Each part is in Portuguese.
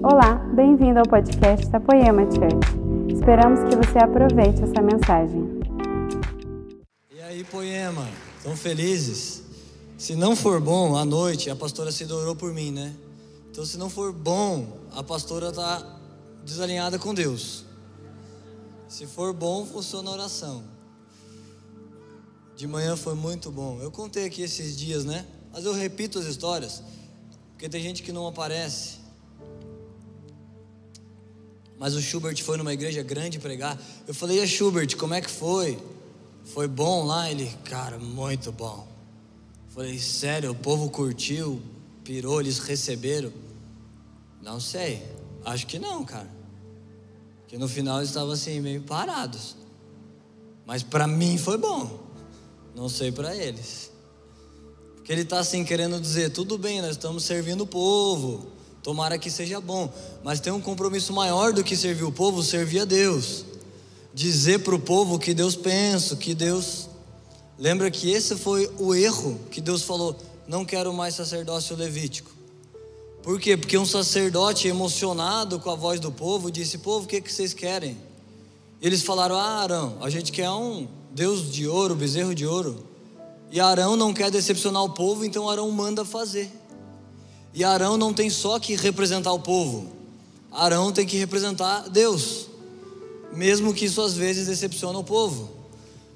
Olá, bem-vindo ao podcast da Poema Church. Esperamos que você aproveite essa mensagem. E aí, Poema, estão felizes? Se não for bom, à noite, a pastora se orou por mim, né? Então, se não for bom, a pastora está desalinhada com Deus. Se for bom, funciona a oração. De manhã foi muito bom. Eu contei aqui esses dias, né? Mas eu repito as histórias, porque tem gente que não aparece. Mas o Schubert foi numa igreja grande pregar. Eu falei, e Schubert, como é que foi? Foi bom lá? Ele, cara, muito bom. Falei, sério, o povo curtiu, pirou, eles receberam? Não sei, acho que não, cara. Porque no final eles estavam assim, meio parados. Mas para mim foi bom. Não sei para eles. Porque ele está assim querendo dizer: tudo bem, nós estamos servindo o povo. Tomara que seja bom. Mas tem um compromisso maior do que servir o povo, servir a Deus. Dizer para o povo que Deus pensa, que Deus. Lembra que esse foi o erro que Deus falou: não quero mais sacerdócio levítico. Por quê? Porque um sacerdote emocionado com a voz do povo disse: Povo, o que, que vocês querem? E eles falaram: Ah, Arão, a gente quer um Deus de ouro, bezerro de ouro. E Arão não quer decepcionar o povo, então Arão manda fazer. E Arão não tem só que representar o povo, Arão tem que representar Deus, mesmo que isso às vezes decepciona o povo.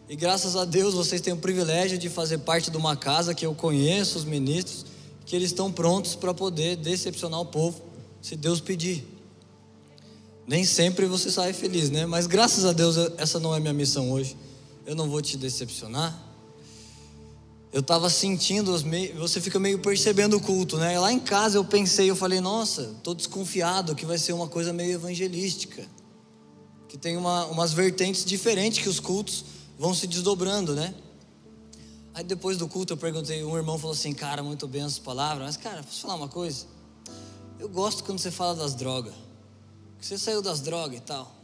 E graças a Deus vocês têm o privilégio de fazer parte de uma casa que eu conheço, os ministros, que eles estão prontos para poder decepcionar o povo, se Deus pedir. Nem sempre você sai feliz, né? Mas graças a Deus essa não é minha missão hoje. Eu não vou te decepcionar. Eu estava sentindo, você fica meio percebendo o culto, né? Lá em casa eu pensei, eu falei, nossa, estou desconfiado que vai ser uma coisa meio evangelística, que tem uma, umas vertentes diferentes que os cultos vão se desdobrando, né? Aí depois do culto eu perguntei, um irmão falou assim, cara, muito bem as palavras, mas cara, posso falar uma coisa? Eu gosto quando você fala das drogas, que você saiu das drogas e tal.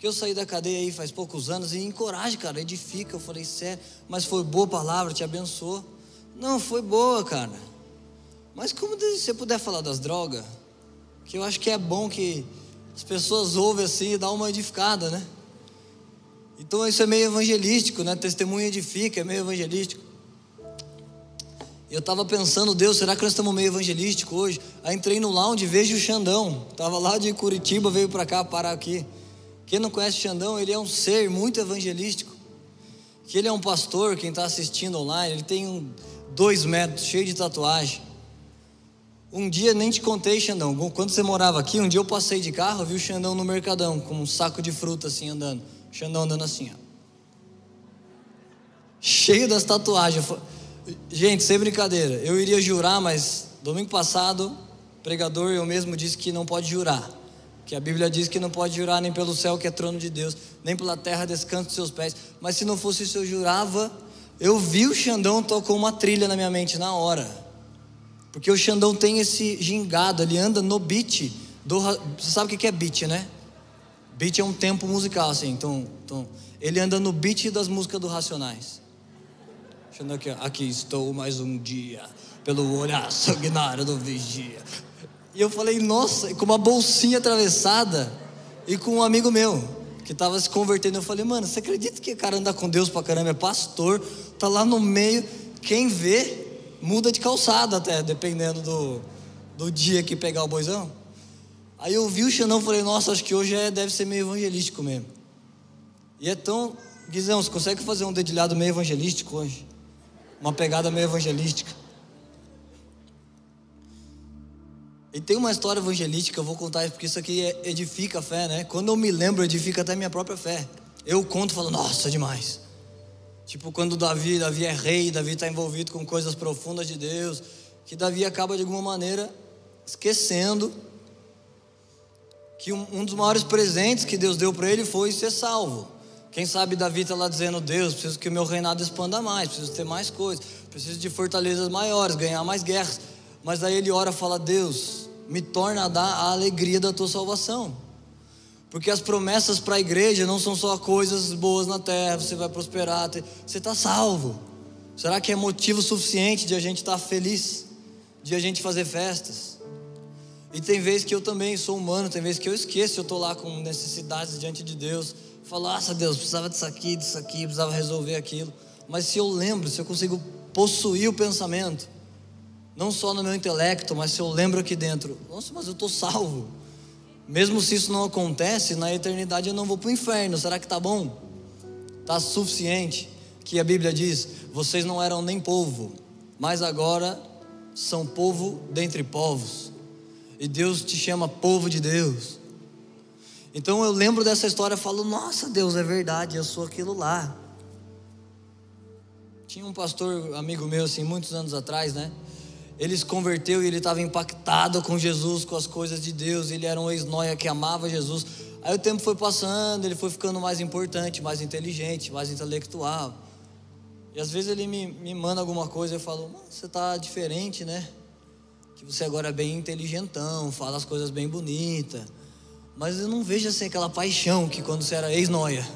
Porque eu saí da cadeia aí faz poucos anos e encoraja, cara, edifica. Eu falei, sério, mas foi boa palavra, te abençoou. Não, foi boa, cara. Mas como você puder falar das drogas, que eu acho que é bom que as pessoas ouvem assim e dá uma edificada, né? Então isso é meio evangelístico, né? Testemunho edifica, é meio evangelístico. Eu estava pensando, Deus, será que nós estamos meio evangelístico hoje? Aí entrei no lounge e vejo o Xandão. Tava lá de Curitiba, veio para cá parar aqui. Quem não conhece Xandão, ele é um ser muito evangelístico. Que ele é um pastor, quem está assistindo online, ele tem um, dois metros, cheio de tatuagem. Um dia nem te contei, Xandão. Quando você morava aqui, um dia eu passei de carro, vi o Xandão no mercadão, com um saco de fruta assim andando. Xandão andando assim, ó. Cheio das tatuagens. Gente, sem brincadeira. Eu iria jurar, mas domingo passado, pregador eu mesmo disse que não pode jurar. Que a Bíblia diz que não pode jurar nem pelo céu que é trono de Deus, nem pela terra descanso dos seus pés. Mas se não fosse isso, eu jurava. Eu vi o Xandão tocou uma trilha na minha mente na hora. Porque o Xandão tem esse gingado, ele anda no beat. Do, você sabe o que é beat, né? Beat é um tempo musical, assim. Então, então ele anda no beat das músicas do Racionais. Xandão aqui, aqui estou mais um dia, pelo olhar sanguinário do vigia. E eu falei, nossa, com uma bolsinha atravessada e com um amigo meu que estava se convertendo. Eu falei, mano, você acredita que o cara anda com Deus pra caramba? É pastor, tá lá no meio. Quem vê, muda de calçada até, dependendo do, do dia que pegar o boizão. Aí eu vi o Xandão e falei, nossa, acho que hoje é, deve ser meio evangelístico mesmo. E é tão. Guizão, você consegue fazer um dedilhado meio evangelístico hoje? Uma pegada meio evangelística. E tem uma história evangelística, eu vou contar porque isso aqui é, edifica a fé, né? Quando eu me lembro, edifica até minha própria fé. Eu conto e falo, nossa, demais. Tipo quando Davi, Davi é rei, Davi está envolvido com coisas profundas de Deus, que Davi acaba de alguma maneira esquecendo que um, um dos maiores presentes que Deus deu para ele foi ser salvo. Quem sabe Davi está lá dizendo, Deus, preciso que o meu reinado expanda mais, preciso ter mais coisas, preciso de fortalezas maiores, ganhar mais guerras. Mas aí ele ora e fala: Deus, me torna a dar a alegria da tua salvação. Porque as promessas para a igreja não são só coisas boas na terra, você vai prosperar, você está salvo. Será que é motivo suficiente de a gente estar tá feliz, de a gente fazer festas? E tem vezes que eu também sou humano, tem vezes que eu esqueço, eu estou lá com necessidades diante de Deus. Falo, nossa Deus, precisava disso aqui, disso aqui, precisava resolver aquilo. Mas se eu lembro, se eu consigo possuir o pensamento, não só no meu intelecto, mas se eu lembro aqui dentro, nossa, mas eu estou salvo. Mesmo se isso não acontece, na eternidade eu não vou para o inferno, será que está bom? Está suficiente? Que a Bíblia diz: vocês não eram nem povo, mas agora são povo dentre povos, e Deus te chama povo de Deus. Então eu lembro dessa história e falo: nossa, Deus, é verdade, eu sou aquilo lá. Tinha um pastor amigo meu, assim, muitos anos atrás, né? Ele se converteu e ele estava impactado com Jesus, com as coisas de Deus. Ele era um ex-noia que amava Jesus. Aí o tempo foi passando, ele foi ficando mais importante, mais inteligente, mais intelectual. E às vezes ele me, me manda alguma coisa e eu falo: Você está diferente, né? Que você agora é bem inteligentão, fala as coisas bem bonitas. Mas eu não vejo assim aquela paixão que quando você era ex-noia.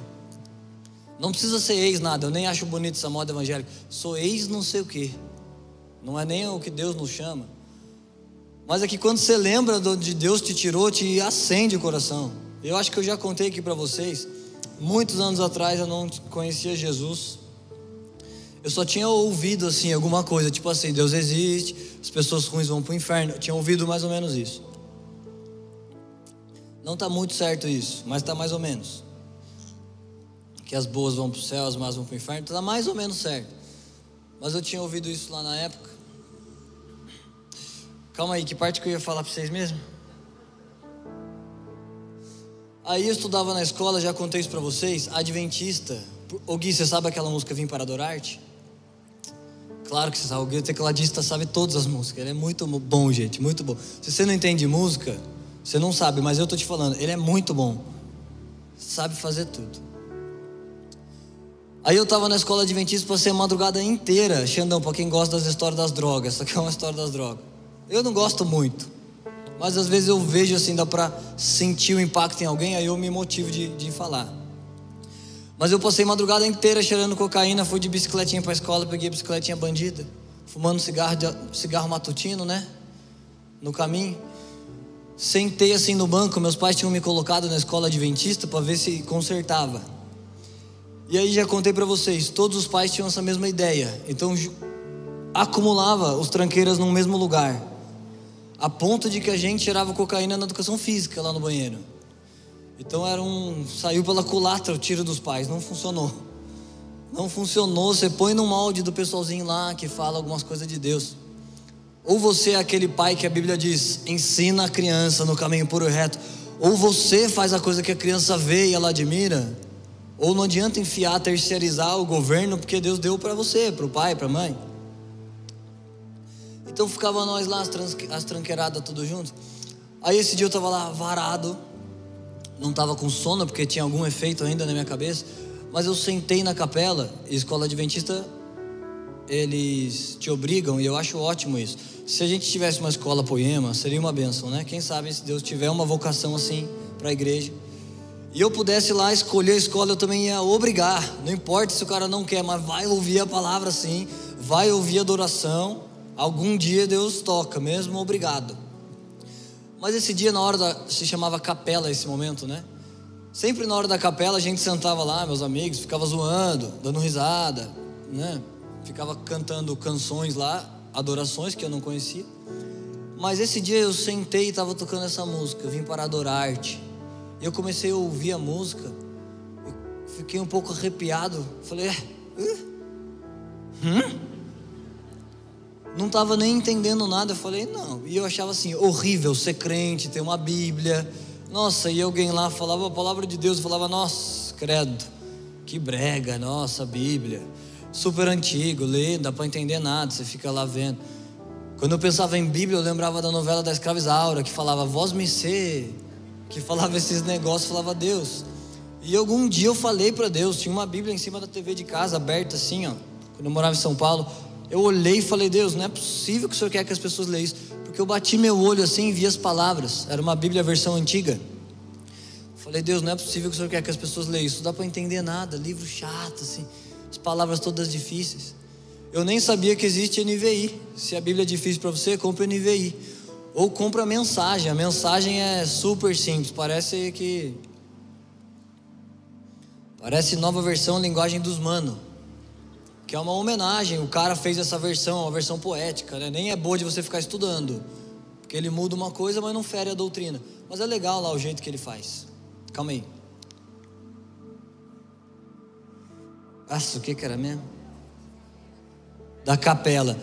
Não precisa ser ex nada, eu nem acho bonito essa moda evangélica. Sou ex não sei o quê. Não é nem o que Deus nos chama. Mas é que quando você lembra de onde Deus te tirou, te acende o coração. Eu acho que eu já contei aqui para vocês. Muitos anos atrás eu não conhecia Jesus. Eu só tinha ouvido assim alguma coisa, tipo assim, Deus existe, as pessoas ruins vão para o inferno. Eu tinha ouvido mais ou menos isso. Não está muito certo isso, mas está mais ou menos que as boas vão para o céu, as más vão para o inferno, está mais ou menos certo. Mas eu tinha ouvido isso lá na época. Calma aí, que parte que eu ia falar para vocês mesmo? Aí eu estudava na escola, já contei isso para vocês, Adventista. O Gui, você sabe aquela música Vim para Adorar-te? Claro que você sabe, o Gui, o tecladista, sabe todas as músicas. Ele é muito bom, gente, muito bom. Se você não entende música, você não sabe, mas eu tô te falando, ele é muito bom. Sabe fazer tudo. Aí eu estava na escola adventista, passei a madrugada inteira, Xandão, para quem gosta das histórias das drogas, essa aqui é uma história das drogas. Eu não gosto muito, mas às vezes eu vejo assim, dá para sentir o impacto em alguém, aí eu me motivo de, de falar. Mas eu passei madrugada inteira cheirando cocaína, fui de bicicletinha para a escola, peguei a bicicletinha bandida, fumando cigarro, de, cigarro matutino, né? No caminho. Sentei assim no banco, meus pais tinham me colocado na escola adventista para ver se consertava. E aí já contei para vocês, todos os pais tinham essa mesma ideia. Então acumulava os tranqueiras no mesmo lugar. A ponto de que a gente tirava cocaína na educação física lá no banheiro. Então era um. Saiu pela culatra o tiro dos pais, não funcionou. Não funcionou. Você põe no molde do pessoalzinho lá que fala algumas coisas de Deus. Ou você é aquele pai que a Bíblia diz, ensina a criança no caminho puro e reto. Ou você faz a coisa que a criança vê e ela admira. Ou não adianta enfiar, terceirizar o governo, porque Deus deu para você, para o pai, para a mãe. Então ficava nós lá, as, tranqueiradas tudo junto. Aí esse dia eu estava lá varado, não estava com sono, porque tinha algum efeito ainda na minha cabeça. Mas eu sentei na capela, escola adventista, eles te obrigam, e eu acho ótimo isso. Se a gente tivesse uma escola poema, seria uma benção, né? Quem sabe se Deus tiver uma vocação assim para a igreja e eu pudesse lá escolher a escola, eu também ia obrigar. Não importa se o cara não quer, mas vai ouvir a palavra sim, vai ouvir a adoração. Algum dia Deus toca, mesmo obrigado. Mas esse dia, na hora da. se chamava capela esse momento, né? Sempre na hora da capela a gente sentava lá, meus amigos, ficava zoando, dando risada, né? Ficava cantando canções lá, adorações que eu não conhecia. Mas esse dia eu sentei e estava tocando essa música, Vim para adorar-te. Eu comecei a ouvir a música, fiquei um pouco arrepiado. Falei, é, hum? Não estava nem entendendo nada. Eu falei, não. E eu achava assim, horrível ser crente, ter uma Bíblia. Nossa, e alguém lá falava a palavra de Deus, falava, nossa, credo, que brega, nossa, Bíblia. Super antigo, lê, não dá para entender nada, você fica lá vendo. Quando eu pensava em Bíblia, eu lembrava da novela da Escrava Isaura, que falava, vós me ser que falava esses negócios, falava Deus. E algum dia eu falei para Deus, tinha uma Bíblia em cima da TV de casa, aberta assim, ó, quando eu morava em São Paulo. Eu olhei e falei, Deus, não é possível que o Senhor quer que as pessoas leiam isso. Porque eu bati meu olho assim e vi as palavras. Era uma Bíblia versão antiga. Falei, Deus, não é possível que o Senhor quer que as pessoas leiam isso. Não dá para entender nada, livro chato, assim, as palavras todas difíceis. Eu nem sabia que existe NVI. Se a Bíblia é difícil para você, compre NVI. Ou compra a mensagem. A mensagem é super simples, parece que parece nova versão linguagem dos mano, que é uma homenagem. O cara fez essa versão, uma versão poética, né? Nem é boa de você ficar estudando, porque ele muda uma coisa, mas não fere a doutrina. Mas é legal lá o jeito que ele faz. Calma aí. Nossa, o que que era mesmo? Da capela.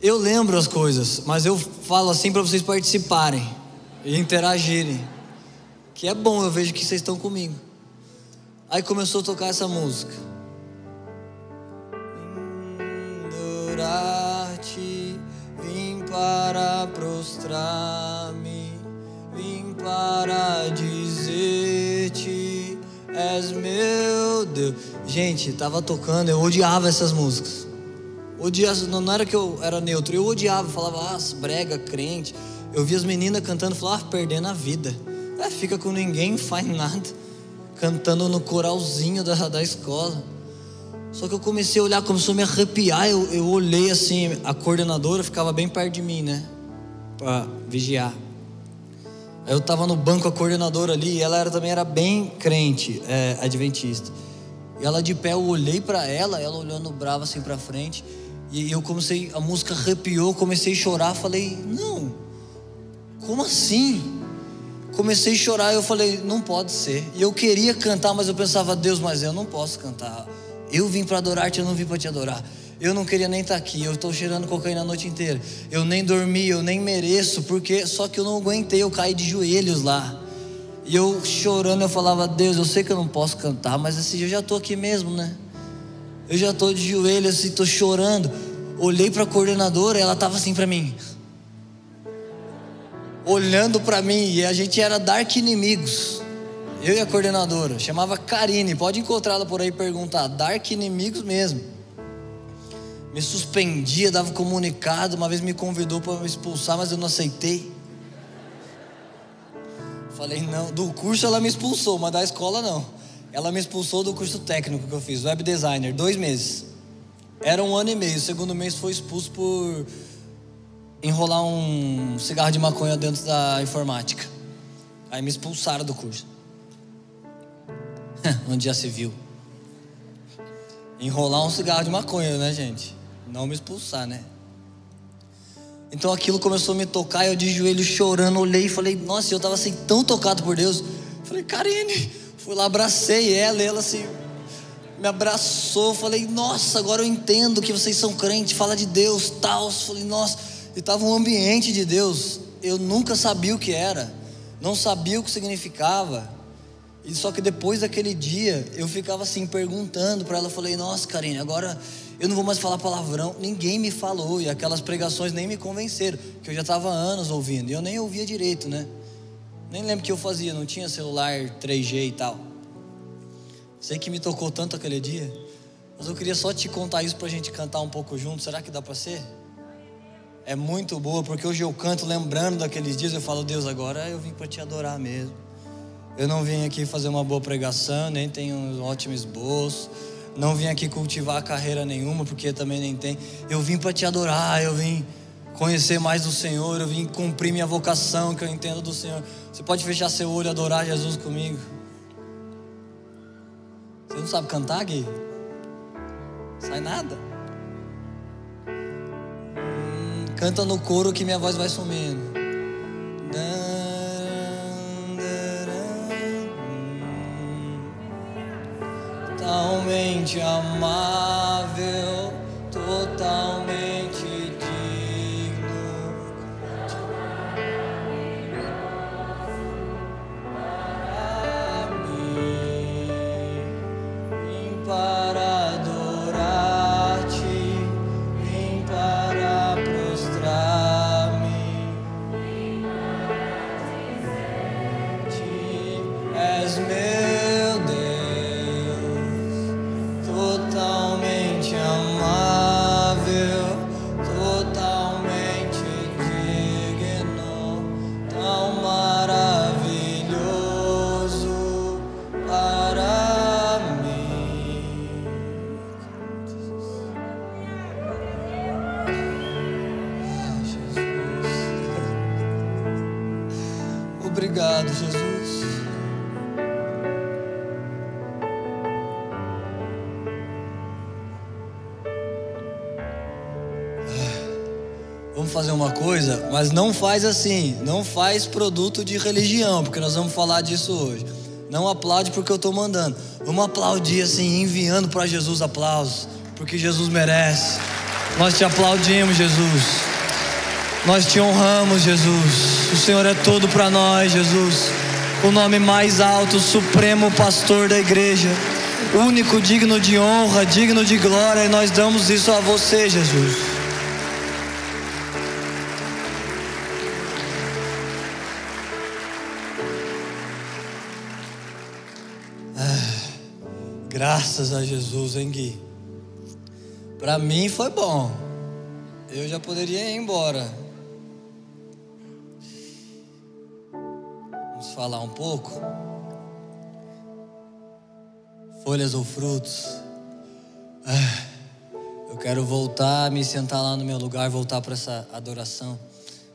Eu lembro as coisas, mas eu falo assim para vocês participarem e interagirem. Que é bom, eu vejo que vocês estão comigo. Aí começou a tocar essa música. Adorar-te, vim para prostrar-me, vim para dizer-te, és meu Deus. Gente, tava tocando, eu odiava essas músicas. Odiava, não era que eu era neutro, eu odiava, falava, ah, brega, crente. Eu via as meninas cantando, falava, ah, perdendo a vida. É, fica com ninguém, faz nada. Cantando no coralzinho da, da escola. Só que eu comecei a olhar, começou a me arrepiar. Eu, eu olhei assim, a coordenadora ficava bem perto de mim, né? Pra vigiar. Aí eu tava no banco, a coordenadora ali, e ela era, também era bem crente, é, adventista. E ela de pé, eu olhei para ela, ela olhando brava assim para frente. E eu comecei, a música arrepiou, comecei a chorar, falei, não, como assim? Comecei a chorar, eu falei, não pode ser. E eu queria cantar, mas eu pensava, Deus, mas eu não posso cantar. Eu vim para adorar-te, eu não vim para te adorar. Eu não queria nem estar tá aqui, eu estou cheirando cocaína a noite inteira. Eu nem dormi, eu nem mereço, porque só que eu não aguentei, eu caí de joelhos lá. E eu chorando, eu falava, Deus, eu sei que eu não posso cantar, mas assim, eu já estou aqui mesmo, né? Eu já estou de joelhos, assim, estou chorando. Olhei para a coordenadora, ela estava assim para mim, olhando para mim, e a gente era Dark Inimigos. Eu e a coordenadora, chamava Karine, pode encontrá-la por aí e perguntar, Dark Inimigos mesmo. Me suspendia, dava comunicado, uma vez me convidou para me expulsar, mas eu não aceitei. Falei, não, do curso ela me expulsou, mas da escola não. Ela me expulsou do curso técnico que eu fiz, web designer, dois meses. Era um ano e meio. O segundo mês foi expulso por enrolar um cigarro de maconha dentro da informática. Aí me expulsaram do curso. Onde já se viu. Enrolar um cigarro de maconha, né, gente? Não me expulsar, né? Então aquilo começou a me tocar, eu de joelho chorando, olhei e falei, nossa, eu estava assim tão tocado por Deus. Falei, Karine, Fui lá, abracei ela e ela assim me abraçou. Falei, nossa, agora eu entendo que vocês são crentes, fala de Deus, tal. Falei, nossa, e estava um ambiente de Deus. Eu nunca sabia o que era, não sabia o que significava. E só que depois daquele dia, eu ficava assim perguntando para ela. Falei, nossa, Karine, agora eu não vou mais falar palavrão. Ninguém me falou e aquelas pregações nem me convenceram, que eu já estava anos ouvindo e eu nem ouvia direito, né? Nem lembro o que eu fazia, não tinha celular 3G e tal. Sei que me tocou tanto aquele dia, mas eu queria só te contar isso para a gente cantar um pouco junto. Será que dá para ser? É muito boa, porque hoje eu canto lembrando daqueles dias. Eu falo, Deus, agora eu vim para te adorar mesmo. Eu não vim aqui fazer uma boa pregação, nem tenho um ótimo esboço. Não vim aqui cultivar carreira nenhuma, porque também nem tem. Eu vim para te adorar, eu vim conhecer mais do Senhor, eu vim cumprir minha vocação que eu entendo do Senhor. Você pode fechar seu olho e adorar Jesus comigo? Você não sabe cantar, Gui? Sai nada. Hum, canta no coro que minha voz vai sumindo. Totalmente amável, totalmente obrigado, Jesus. Vamos fazer uma coisa, mas não faz assim, não faz produto de religião, porque nós vamos falar disso hoje. Não aplaude porque eu estou mandando. Vamos aplaudir assim, enviando para Jesus aplausos, porque Jesus merece. Nós te aplaudimos, Jesus. Nós te honramos, Jesus. O Senhor é todo para nós, Jesus. O nome mais alto, supremo pastor da igreja, único digno de honra, digno de glória, e nós damos isso a você, Jesus. Graças a Jesus, hein, Gui? Para mim foi bom. Eu já poderia ir embora. Vamos falar um pouco. Folhas ou frutos. Ah, eu quero voltar, me sentar lá no meu lugar, voltar para essa adoração.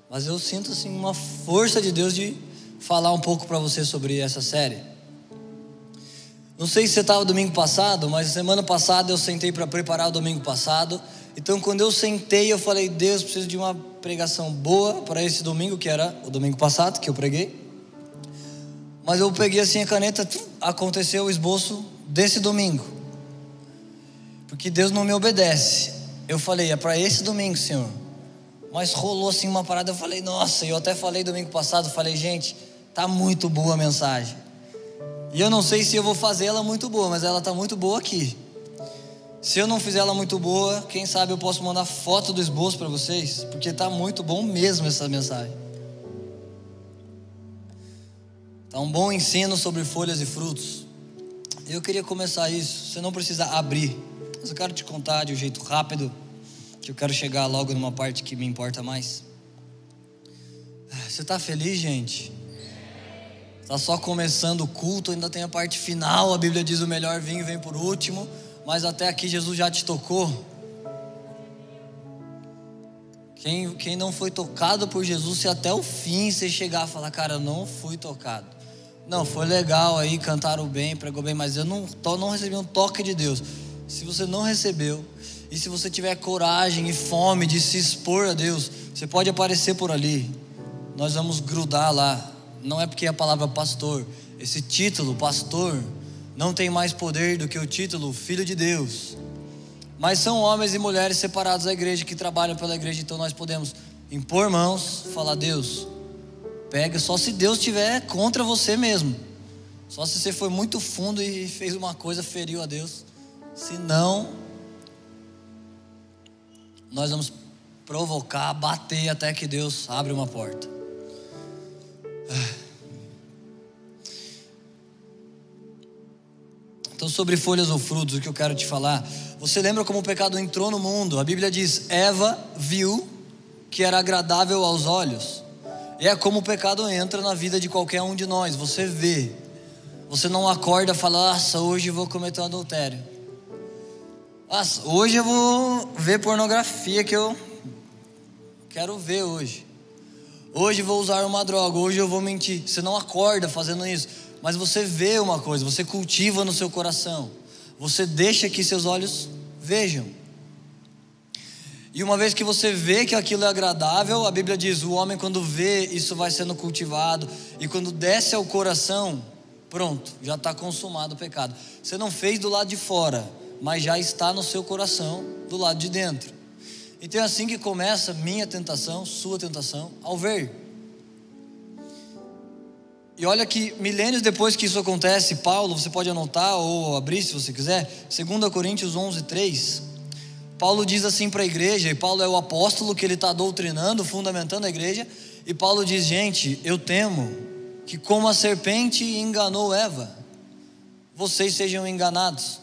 Mas eu sinto assim uma força de Deus de falar um pouco para você sobre essa série. Não sei se você estava domingo passado, mas semana passada eu sentei para preparar o domingo passado. Então, quando eu sentei, eu falei: Deus, preciso de uma pregação boa para esse domingo, que era o domingo passado que eu preguei. Mas eu peguei assim a caneta, aconteceu o esboço desse domingo. Porque Deus não me obedece. Eu falei: é para esse domingo, Senhor. Mas rolou assim uma parada, eu falei: nossa, eu até falei domingo passado, falei: gente, tá muito boa a mensagem. E eu não sei se eu vou fazer ela muito boa, mas ela está muito boa aqui. Se eu não fizer ela muito boa, quem sabe eu posso mandar foto do esboço para vocês, porque está muito bom mesmo essa mensagem. Está um bom ensino sobre folhas e frutos. Eu queria começar isso. Você não precisa abrir, mas eu quero te contar de um jeito rápido, que eu quero chegar logo numa parte que me importa mais. Você está feliz, gente? Está só começando o culto, ainda tem a parte final. A Bíblia diz: o melhor vinho vem por último. Mas até aqui Jesus já te tocou. Quem, quem não foi tocado por Jesus, se até o fim você chegar a falar, cara, eu não fui tocado. Não, foi legal aí, cantaram bem, pregou bem, mas eu não, não recebi um toque de Deus. Se você não recebeu, e se você tiver coragem e fome de se expor a Deus, você pode aparecer por ali. Nós vamos grudar lá não é porque a palavra pastor. Esse título, pastor, não tem mais poder do que o título filho de Deus. Mas são homens e mulheres separados da igreja que trabalham pela igreja, então nós podemos impor mãos, falar: Deus, pega, só se Deus estiver contra você mesmo. Só se você foi muito fundo e fez uma coisa, feriu a Deus. Se não, nós vamos provocar, bater até que Deus abre uma porta. Então, sobre folhas ou frutos, o que eu quero te falar. Você lembra como o pecado entrou no mundo? A Bíblia diz: Eva viu que era agradável aos olhos. E é como o pecado entra na vida de qualquer um de nós. Você vê. Você não acorda e fala: Nossa, hoje vou cometer um adultério. Nossa, hoje eu vou ver pornografia que eu quero ver hoje. Hoje vou usar uma droga, hoje eu vou mentir. Você não acorda fazendo isso, mas você vê uma coisa, você cultiva no seu coração. Você deixa que seus olhos vejam. E uma vez que você vê que aquilo é agradável, a Bíblia diz: o homem, quando vê, isso vai sendo cultivado, e quando desce ao coração, pronto, já está consumado o pecado. Você não fez do lado de fora, mas já está no seu coração, do lado de dentro. Então é assim que começa minha tentação, sua tentação, ao ver. E olha que milênios depois que isso acontece, Paulo, você pode anotar ou abrir se você quiser, 2 Coríntios 11, 3. Paulo diz assim para a igreja, e Paulo é o apóstolo que ele está doutrinando, fundamentando a igreja, e Paulo diz: Gente, eu temo que, como a serpente enganou Eva, vocês sejam enganados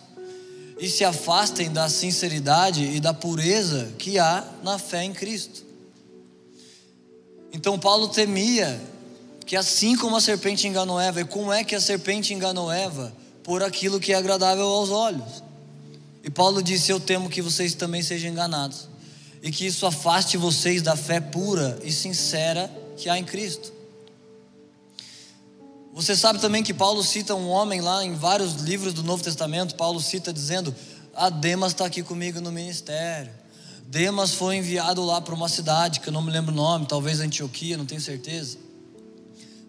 e se afastem da sinceridade e da pureza que há na fé em Cristo. Então Paulo temia que assim como a serpente enganou Eva, e como é que a serpente enganou Eva? Por aquilo que é agradável aos olhos. E Paulo disse: Eu temo que vocês também sejam enganados, e que isso afaste vocês da fé pura e sincera que há em Cristo. Você sabe também que Paulo cita um homem lá em vários livros do Novo Testamento. Paulo cita dizendo: Ah, Demas está aqui comigo no ministério. Demas foi enviado lá para uma cidade que eu não me lembro o nome, talvez Antioquia, não tenho certeza.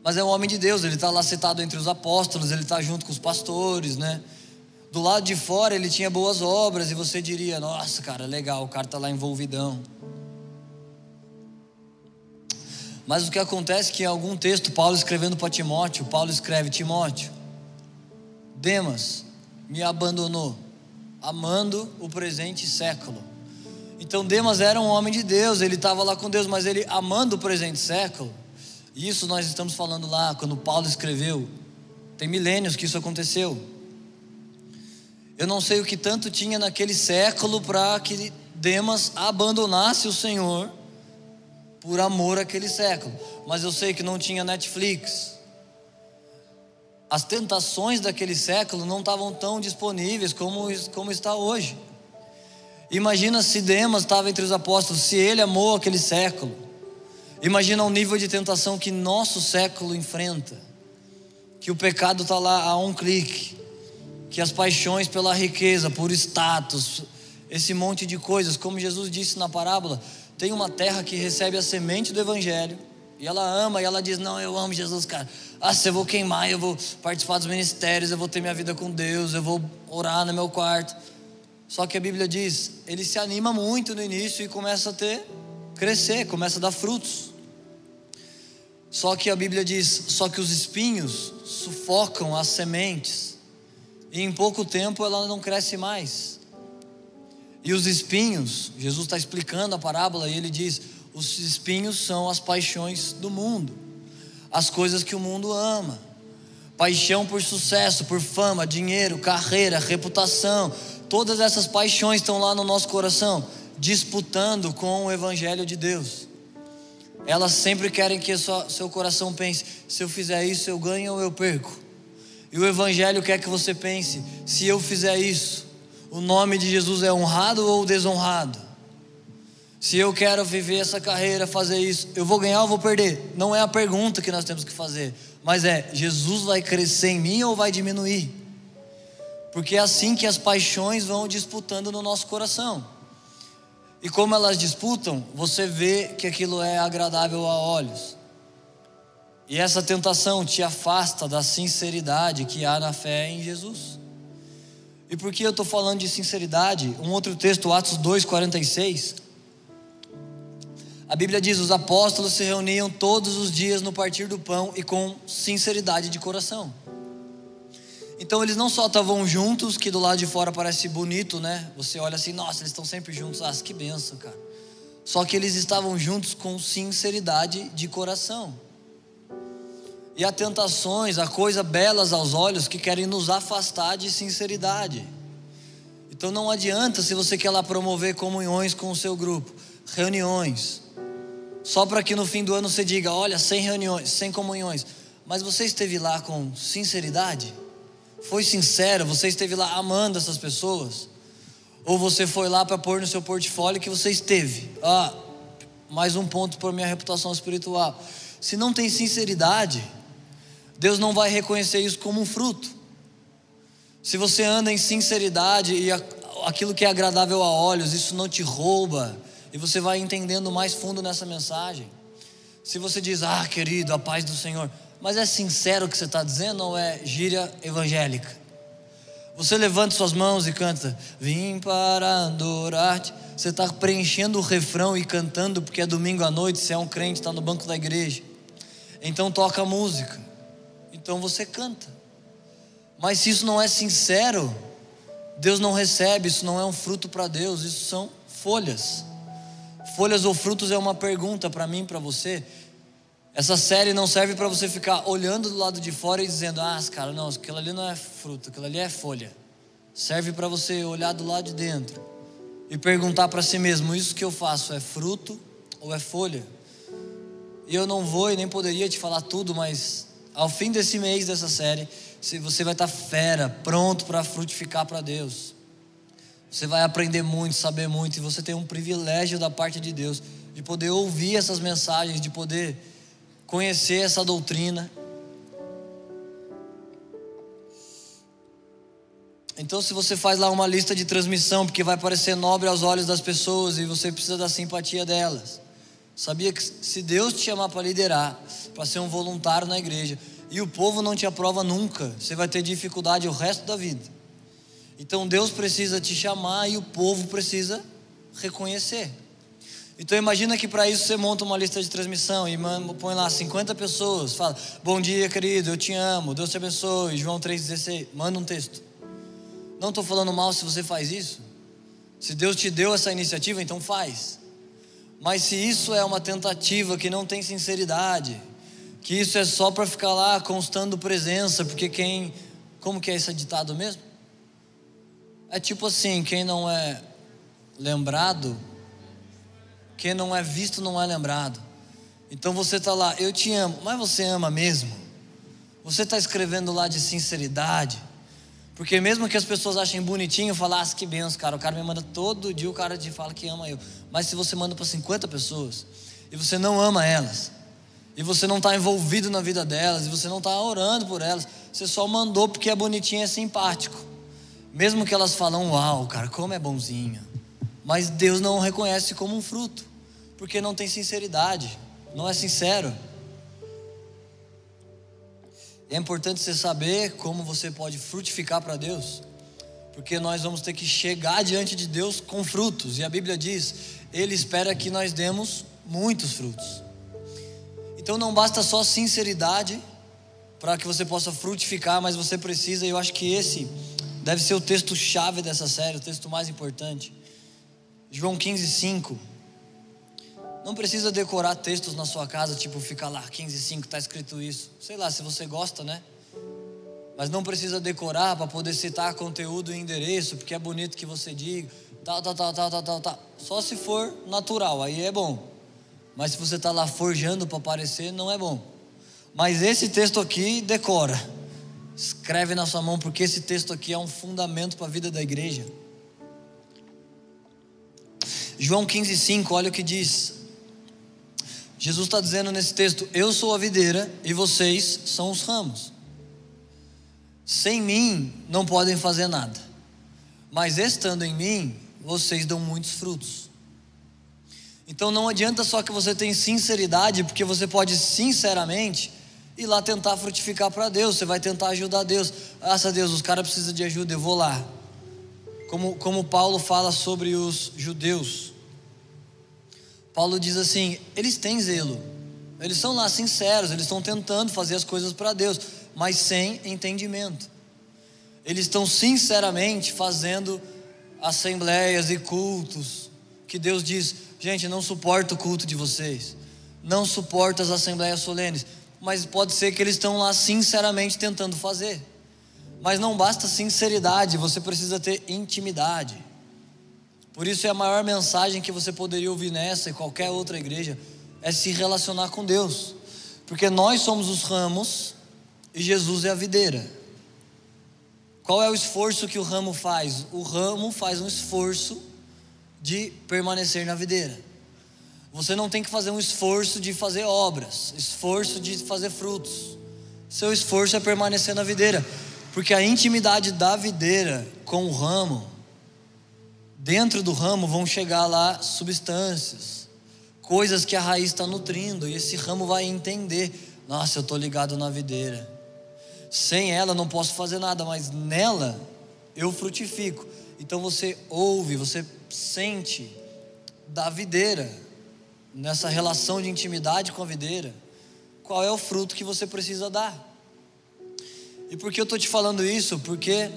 Mas é um homem de Deus, ele está lá citado entre os apóstolos, ele está junto com os pastores, né? Do lado de fora ele tinha boas obras e você diria: Nossa, cara, legal, o cara está lá envolvidão. Mas o que acontece é que em algum texto, Paulo escrevendo para Timóteo, Paulo escreve: Timóteo, Demas me abandonou, amando o presente século. Então Demas era um homem de Deus, ele estava lá com Deus, mas ele amando o presente século. Isso nós estamos falando lá, quando Paulo escreveu. Tem milênios que isso aconteceu. Eu não sei o que tanto tinha naquele século para que Demas abandonasse o Senhor por amor àquele século. Mas eu sei que não tinha Netflix. As tentações daquele século não estavam tão disponíveis como, como está hoje. Imagina se Demas estava entre os apóstolos, se ele amou aquele século. Imagina o nível de tentação que nosso século enfrenta. Que o pecado está lá a um clique. Que as paixões pela riqueza, por status, esse monte de coisas, como Jesus disse na parábola, tem uma terra que recebe a semente do Evangelho. E ela ama, e ela diz: Não, eu amo Jesus, cara. Ah, se eu vou queimar, eu vou participar dos ministérios, eu vou ter minha vida com Deus, eu vou orar no meu quarto. Só que a Bíblia diz: ele se anima muito no início e começa a ter, crescer, começa a dar frutos. Só que a Bíblia diz: só que os espinhos sufocam as sementes, e em pouco tempo ela não cresce mais. E os espinhos, Jesus está explicando a parábola e ele diz: os espinhos são as paixões do mundo, as coisas que o mundo ama. Paixão por sucesso, por fama, dinheiro, carreira, reputação, todas essas paixões estão lá no nosso coração, disputando com o Evangelho de Deus. Elas sempre querem que seu coração pense: se eu fizer isso, eu ganho ou eu perco. E o Evangelho quer que você pense: se eu fizer isso, o nome de Jesus é honrado ou desonrado? Se eu quero viver essa carreira, fazer isso, eu vou ganhar ou vou perder? Não é a pergunta que nós temos que fazer, mas é: Jesus vai crescer em mim ou vai diminuir? Porque é assim que as paixões vão disputando no nosso coração. E como elas disputam, você vê que aquilo é agradável a olhos. E essa tentação te afasta da sinceridade que há na fé em Jesus. E por que eu estou falando de sinceridade? Um outro texto, Atos 2,46. A Bíblia diz: os apóstolos se reuniam todos os dias no partir do pão e com sinceridade de coração. Então eles não só estavam juntos, que do lado de fora parece bonito, né? Você olha assim, nossa, eles estão sempre juntos, ah, que benção, cara. Só que eles estavam juntos com sinceridade de coração. E há tentações, há coisas belas aos olhos que querem nos afastar de sinceridade. Então não adianta se você quer lá promover comunhões com o seu grupo, reuniões, só para que no fim do ano você diga: olha, sem reuniões, sem comunhões, mas você esteve lá com sinceridade? Foi sincero? Você esteve lá amando essas pessoas? Ou você foi lá para pôr no seu portfólio que você esteve? Ah, mais um ponto para minha reputação espiritual. Se não tem sinceridade, Deus não vai reconhecer isso como um fruto. Se você anda em sinceridade e aquilo que é agradável a olhos, isso não te rouba, e você vai entendendo mais fundo nessa mensagem. Se você diz, ah, querido, a paz do Senhor, mas é sincero o que você está dizendo ou é gíria evangélica? Você levanta suas mãos e canta, vim para adorar-te. Você está preenchendo o refrão e cantando porque é domingo à noite, você é um crente, está no banco da igreja. Então toca música então você canta. Mas se isso não é sincero, Deus não recebe, isso não é um fruto para Deus, isso são folhas. Folhas ou frutos é uma pergunta para mim, para você. Essa série não serve para você ficar olhando do lado de fora e dizendo: "Ah, cara, não, aquilo ali não é fruto, aquilo ali é folha". Serve para você olhar do lado de dentro e perguntar para si mesmo: isso que eu faço é fruto ou é folha? E eu não vou e nem poderia te falar tudo, mas ao fim desse mês dessa série, você vai estar fera, pronto para frutificar para Deus. Você vai aprender muito, saber muito, e você tem um privilégio da parte de Deus de poder ouvir essas mensagens, de poder conhecer essa doutrina. Então, se você faz lá uma lista de transmissão, porque vai parecer nobre aos olhos das pessoas e você precisa da simpatia delas. Sabia que se Deus te chamar para liderar, para ser um voluntário na igreja, e o povo não te aprova nunca, você vai ter dificuldade o resto da vida. Então Deus precisa te chamar e o povo precisa reconhecer. Então imagina que para isso você monta uma lista de transmissão e põe lá 50 pessoas, fala: "Bom dia, querido, eu te amo, Deus te abençoe". João 3:16, manda um texto. Não estou falando mal se você faz isso. Se Deus te deu essa iniciativa, então faz. Mas se isso é uma tentativa que não tem sinceridade, que isso é só para ficar lá constando presença, porque quem. Como que é esse ditado mesmo? É tipo assim: quem não é lembrado, quem não é visto não é lembrado. Então você está lá, eu te amo, mas você ama mesmo? Você está escrevendo lá de sinceridade? Porque mesmo que as pessoas achem bonitinho, falar, ah, que benção, cara, o cara me manda todo dia, o cara te fala que ama eu. Mas se você manda para 50 pessoas e você não ama elas, e você não está envolvido na vida delas, e você não está orando por elas, você só mandou porque é bonitinho e é simpático. Mesmo que elas falam, uau, cara, como é bonzinho. Mas Deus não o reconhece como um fruto, porque não tem sinceridade, não é sincero. É importante você saber como você pode frutificar para Deus, porque nós vamos ter que chegar diante de Deus com frutos, e a Bíblia diz: Ele espera que nós demos muitos frutos. Então não basta só sinceridade para que você possa frutificar, mas você precisa, e eu acho que esse deve ser o texto chave dessa série, o texto mais importante. João 15, 5. Não precisa decorar textos na sua casa, tipo ficar lá 15, 5, está escrito isso. Sei lá, se você gosta, né? Mas não precisa decorar para poder citar conteúdo e endereço, porque é bonito que você diga, tal, tal, tal, tal, tal, tal, tal. Só se for natural, aí é bom. Mas se você está lá forjando para aparecer, não é bom. Mas esse texto aqui decora. Escreve na sua mão, porque esse texto aqui é um fundamento para a vida da igreja. João 15,5, olha o que diz. Jesus está dizendo nesse texto: Eu sou a videira e vocês são os ramos. Sem mim não podem fazer nada, mas estando em mim, vocês dão muitos frutos. Então não adianta só que você tenha sinceridade, porque você pode sinceramente ir lá tentar frutificar para Deus, você vai tentar ajudar Deus. Graças a Deus, os caras precisam de ajuda, eu vou lá. Como, como Paulo fala sobre os judeus. Paulo diz assim: eles têm zelo, eles são lá sinceros, eles estão tentando fazer as coisas para Deus, mas sem entendimento. Eles estão sinceramente fazendo assembleias e cultos, que Deus diz: Gente, não suporto o culto de vocês. Não suporto as assembleias solenes. Mas pode ser que eles estão lá sinceramente tentando fazer. Mas não basta sinceridade, você precisa ter intimidade. Por isso é a maior mensagem que você poderia ouvir nessa e qualquer outra igreja é se relacionar com Deus. Porque nós somos os ramos e Jesus é a videira. Qual é o esforço que o ramo faz? O ramo faz um esforço de permanecer na videira. Você não tem que fazer um esforço de fazer obras, esforço de fazer frutos. Seu esforço é permanecer na videira, porque a intimidade da videira com o ramo, dentro do ramo vão chegar lá substâncias, coisas que a raiz está nutrindo, e esse ramo vai entender: nossa, eu estou ligado na videira. Sem ela não posso fazer nada, mas nela eu frutifico. Então você ouve, você sente da videira, nessa relação de intimidade com a videira, qual é o fruto que você precisa dar. E por que eu estou te falando isso? Porque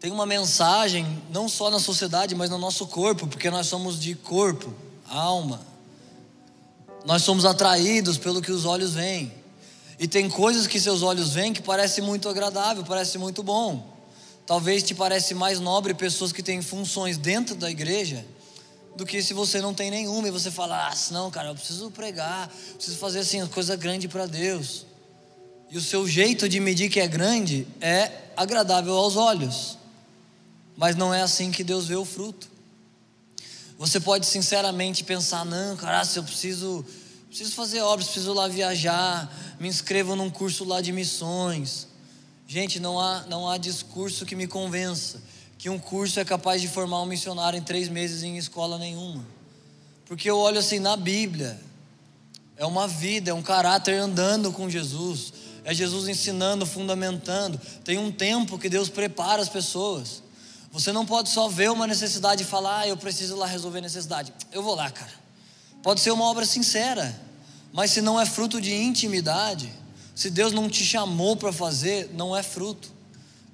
tem uma mensagem, não só na sociedade, mas no nosso corpo, porque nós somos de corpo, alma. Nós somos atraídos pelo que os olhos veem. E tem coisas que seus olhos veem que parece muito agradável, parece muito bom. Talvez te parece mais nobre pessoas que têm funções dentro da igreja do que se você não tem nenhuma e você fala, ah, não, cara, eu preciso pregar, preciso fazer assim, coisa grande para Deus. E o seu jeito de medir que é grande é agradável aos olhos, mas não é assim que Deus vê o fruto. Você pode sinceramente pensar, não, cara, se eu preciso, preciso fazer obras, preciso lá viajar, me inscrevo num curso lá de missões Gente, não há, não há discurso que me convença que um curso é capaz de formar um missionário em três meses em escola nenhuma. Porque eu olho assim na Bíblia, é uma vida, é um caráter andando com Jesus, é Jesus ensinando, fundamentando. Tem um tempo que Deus prepara as pessoas. Você não pode só ver uma necessidade e falar, ah, eu preciso lá resolver a necessidade. Eu vou lá, cara. Pode ser uma obra sincera, mas se não é fruto de intimidade, se Deus não te chamou para fazer, não é fruto.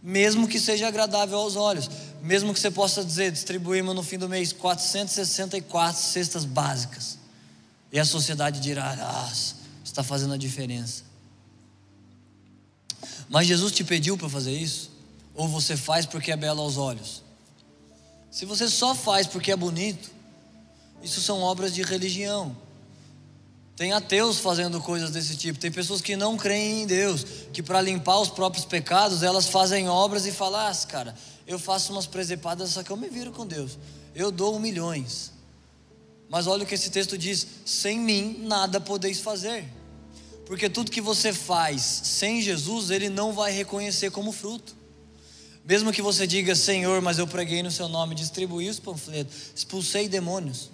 Mesmo que seja agradável aos olhos, mesmo que você possa dizer, distribuímos no fim do mês 464 cestas básicas. E a sociedade dirá: ah, está fazendo a diferença. Mas Jesus te pediu para fazer isso? Ou você faz porque é belo aos olhos? Se você só faz porque é bonito, isso são obras de religião. Tem ateus fazendo coisas desse tipo. Tem pessoas que não creem em Deus, que para limpar os próprios pecados, elas fazem obras e falam: ah, cara, eu faço umas presepadas, só que eu me viro com Deus. Eu dou milhões. Mas olha o que esse texto diz: sem mim nada podeis fazer. Porque tudo que você faz sem Jesus, Ele não vai reconhecer como fruto. Mesmo que você diga, Senhor, mas eu preguei no seu nome, distribuí os panfletos, expulsei demônios.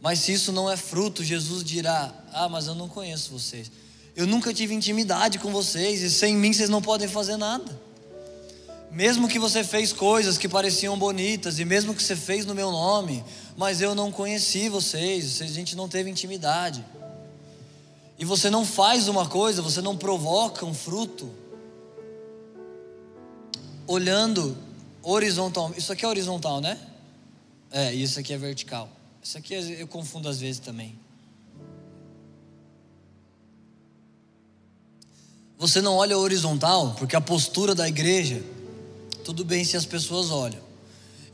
Mas se isso não é fruto, Jesus dirá: Ah, mas eu não conheço vocês. Eu nunca tive intimidade com vocês, e sem mim vocês não podem fazer nada. Mesmo que você fez coisas que pareciam bonitas, e mesmo que você fez no meu nome, mas eu não conheci vocês, a gente não teve intimidade e você não faz uma coisa, você não provoca um fruto, olhando horizontal. Isso aqui é horizontal, né? É, isso aqui é vertical. Isso aqui eu confundo às vezes também. Você não olha horizontal, porque a postura da igreja, tudo bem se as pessoas olham.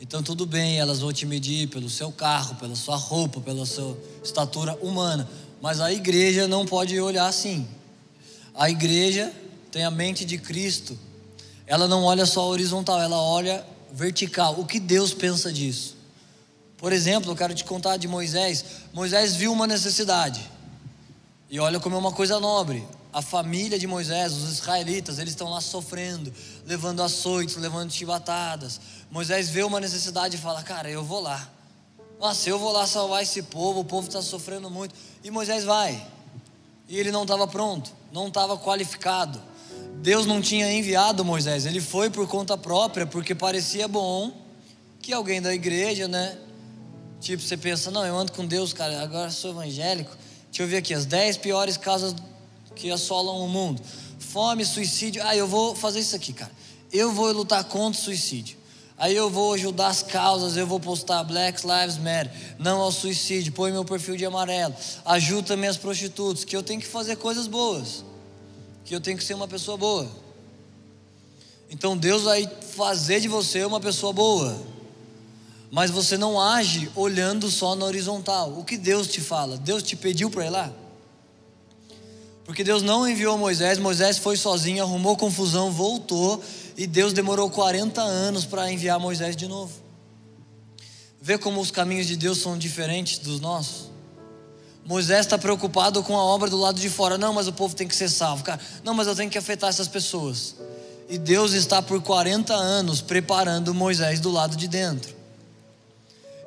Então tudo bem, elas vão te medir pelo seu carro, pela sua roupa, pela sua estatura humana. Mas a igreja não pode olhar assim. A igreja tem a mente de Cristo. Ela não olha só horizontal, ela olha vertical. O que Deus pensa disso? Por exemplo, eu quero te contar de Moisés. Moisés viu uma necessidade. E olha como é uma coisa nobre. A família de Moisés, os israelitas, eles estão lá sofrendo, levando açoites, levando chibatadas. Moisés vê uma necessidade e fala: Cara, eu vou lá. Nossa, eu vou lá salvar esse povo, o povo está sofrendo muito. E Moisés vai. E ele não estava pronto, não estava qualificado. Deus não tinha enviado Moisés, ele foi por conta própria, porque parecia bom que alguém da igreja, né? Tipo, você pensa, não, eu ando com Deus, cara, agora sou evangélico. Deixa eu ver aqui, as 10 piores causas que assolam o mundo: fome, suicídio. Ah, eu vou fazer isso aqui, cara. Eu vou lutar contra o suicídio. Aí eu vou ajudar as causas, eu vou postar Black Lives Matter, não ao suicídio, põe meu perfil de amarelo, ajuda também as prostitutas, que eu tenho que fazer coisas boas, que eu tenho que ser uma pessoa boa. Então Deus vai fazer de você uma pessoa boa, mas você não age olhando só na horizontal. O que Deus te fala? Deus te pediu para ir lá? Porque Deus não enviou Moisés, Moisés foi sozinho, arrumou confusão, voltou e Deus demorou 40 anos para enviar Moisés de novo. Vê como os caminhos de Deus são diferentes dos nossos. Moisés está preocupado com a obra do lado de fora. Não, mas o povo tem que ser salvo. Cara, não, mas eu tenho que afetar essas pessoas. E Deus está por 40 anos preparando Moisés do lado de dentro.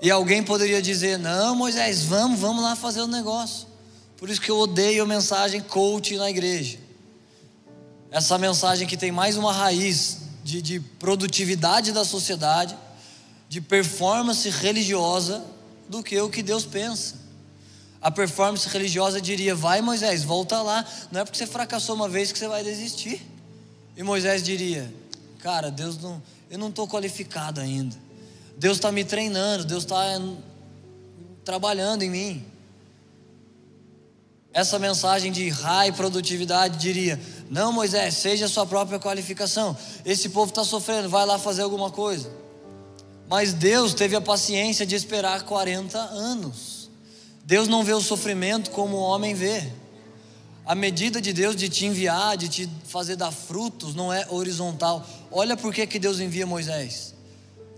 E alguém poderia dizer: Não, Moisés, vamos, vamos lá fazer o negócio. Por isso que eu odeio a mensagem coach na igreja. Essa mensagem que tem mais uma raiz de, de produtividade da sociedade, de performance religiosa, do que o que Deus pensa. A performance religiosa diria: vai Moisés, volta lá. Não é porque você fracassou uma vez que você vai desistir. E Moisés diria: cara, Deus não, eu não estou qualificado ainda. Deus está me treinando, Deus está trabalhando em mim. Essa mensagem de high produtividade diria: Não, Moisés, seja a sua própria qualificação. Esse povo está sofrendo, vai lá fazer alguma coisa. Mas Deus teve a paciência de esperar 40 anos. Deus não vê o sofrimento como o homem vê. A medida de Deus de te enviar, de te fazer dar frutos, não é horizontal. Olha por que, Deus envia Moisés.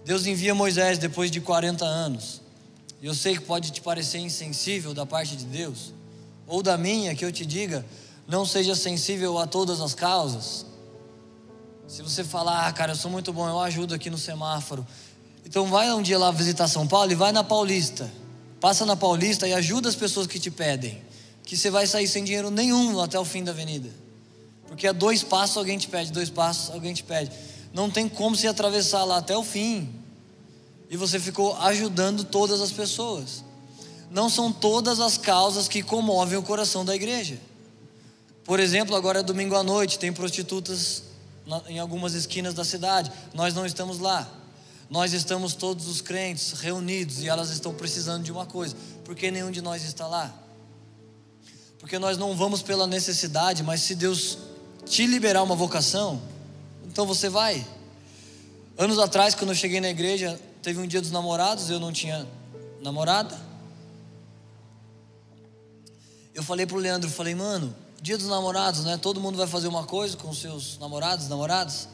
Deus envia Moisés depois de 40 anos. Eu sei que pode te parecer insensível da parte de Deus ou da minha, que eu te diga, não seja sensível a todas as causas. Se você falar, ah, cara, eu sou muito bom, eu ajudo aqui no semáforo. Então vai um dia lá visitar São Paulo e vai na Paulista. Passa na Paulista e ajuda as pessoas que te pedem. Que você vai sair sem dinheiro nenhum até o fim da avenida. Porque a dois passos alguém te pede, dois passos alguém te pede. Não tem como se atravessar lá até o fim. E você ficou ajudando todas as pessoas. Não são todas as causas que comovem o coração da igreja. Por exemplo, agora é domingo à noite, tem prostitutas em algumas esquinas da cidade. Nós não estamos lá. Nós estamos todos os crentes reunidos e elas estão precisando de uma coisa. Por que nenhum de nós está lá? Porque nós não vamos pela necessidade, mas se Deus te liberar uma vocação, então você vai. Anos atrás, quando eu cheguei na igreja, teve um dia dos namorados, eu não tinha namorada. Eu falei pro Leandro, falei, mano, dia dos namorados, né? Todo mundo vai fazer uma coisa com seus namorados, namoradas.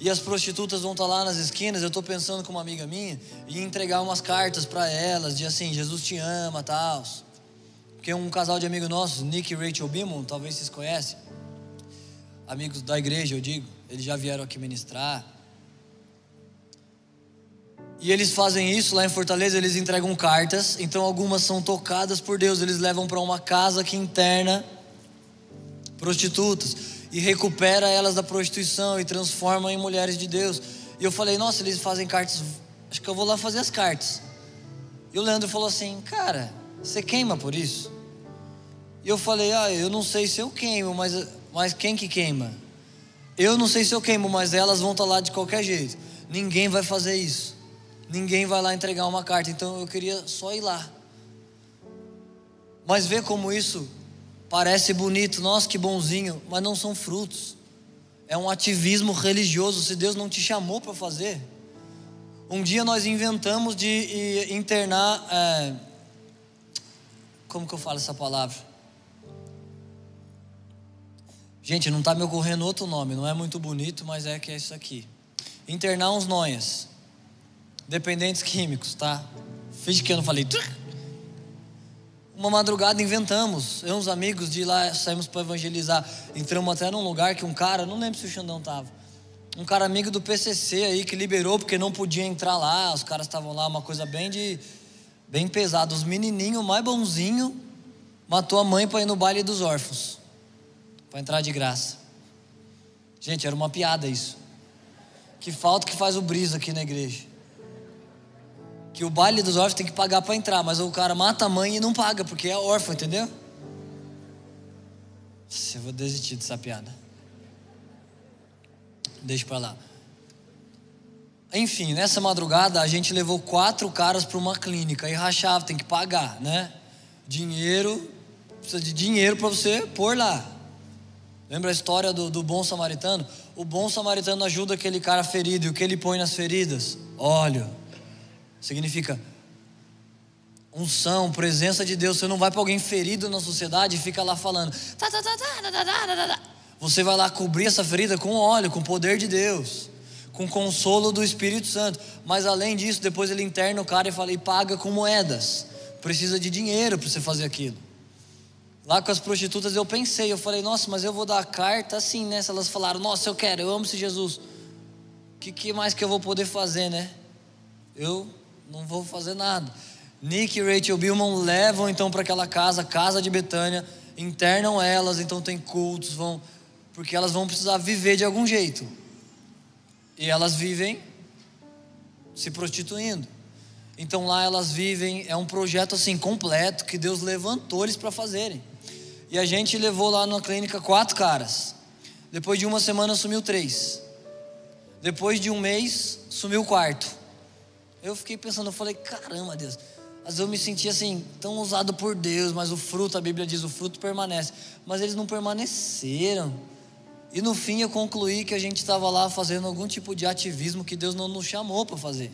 E as prostitutas vão estar tá lá nas esquinas. Eu estou pensando com uma amiga minha e entregar umas cartas para elas, de assim, Jesus te ama, tal. Porque um casal de amigos nossos, Nick e Rachel Bimon, talvez vocês conhecem, amigos da igreja, eu digo, eles já vieram aqui ministrar. E eles fazem isso lá em Fortaleza, eles entregam cartas, então algumas são tocadas por Deus, eles levam para uma casa que interna prostitutas e recupera elas da prostituição e transforma em mulheres de Deus. E eu falei, nossa, eles fazem cartas, acho que eu vou lá fazer as cartas. E o Leandro falou assim, cara, você queima por isso? E eu falei, ah, eu não sei se eu queimo, mas, mas quem que queima? Eu não sei se eu queimo, mas elas vão estar lá de qualquer jeito. Ninguém vai fazer isso. Ninguém vai lá entregar uma carta. Então eu queria só ir lá. Mas ver como isso Parece bonito, nossa, que bonzinho, mas não são frutos. É um ativismo religioso, se Deus não te chamou para fazer. Um dia nós inventamos de internar. É, como que eu falo essa palavra? Gente, não está me ocorrendo outro nome, não é muito bonito, mas é que é isso aqui. Internar uns nonhas, dependentes químicos, tá? Finge que eu não falei. Uma madrugada inventamos, eu e uns amigos de lá saímos para evangelizar. Entramos até num lugar que um cara, não lembro se o Xandão tava, um cara amigo do PCC aí que liberou porque não podia entrar lá. Os caras estavam lá, uma coisa bem de bem pesada. Os menininhos mais bonzinho matou a mãe para ir no baile dos órfãos, para entrar de graça. Gente, era uma piada isso. Que falta que faz o brisa aqui na igreja que o baile dos órfãos tem que pagar para entrar, mas o cara mata a mãe e não paga, porque é órfão, entendeu? Eu vou desistir dessa piada. Deixa para lá. Enfim, nessa madrugada a gente levou quatro caras para uma clínica e rachava, tem que pagar, né? Dinheiro, precisa de dinheiro para você pôr lá. Lembra a história do, do bom samaritano? O bom samaritano ajuda aquele cara ferido e o que ele põe nas feridas? Óleo. Significa unção, presença de Deus. Você não vai para alguém ferido na sociedade e fica lá falando. Você vai lá cobrir essa ferida com óleo, com o poder de Deus, com o consolo do Espírito Santo. Mas além disso, depois ele interna o cara e fala: e paga com moedas. Precisa de dinheiro para você fazer aquilo. Lá com as prostitutas eu pensei, eu falei, nossa, mas eu vou dar a carta assim, né? Se elas falaram, nossa, eu quero, eu amo esse Jesus. O que, que mais que eu vou poder fazer, né? Eu não vou fazer nada. Nick e Rachel Billman levam então para aquela casa, casa de Betânia, internam elas, então tem cultos, vão, porque elas vão precisar viver de algum jeito. E elas vivem se prostituindo. Então lá elas vivem, é um projeto assim completo que Deus levantou eles para fazerem. E a gente levou lá na clínica quatro caras. Depois de uma semana sumiu três. Depois de um mês sumiu o quarto. Eu fiquei pensando, eu falei, caramba, Deus. Vezes eu me sentia assim, tão usado por Deus, mas o fruto, a Bíblia diz, o fruto permanece. Mas eles não permaneceram. E no fim eu concluí que a gente estava lá fazendo algum tipo de ativismo que Deus não nos chamou para fazer.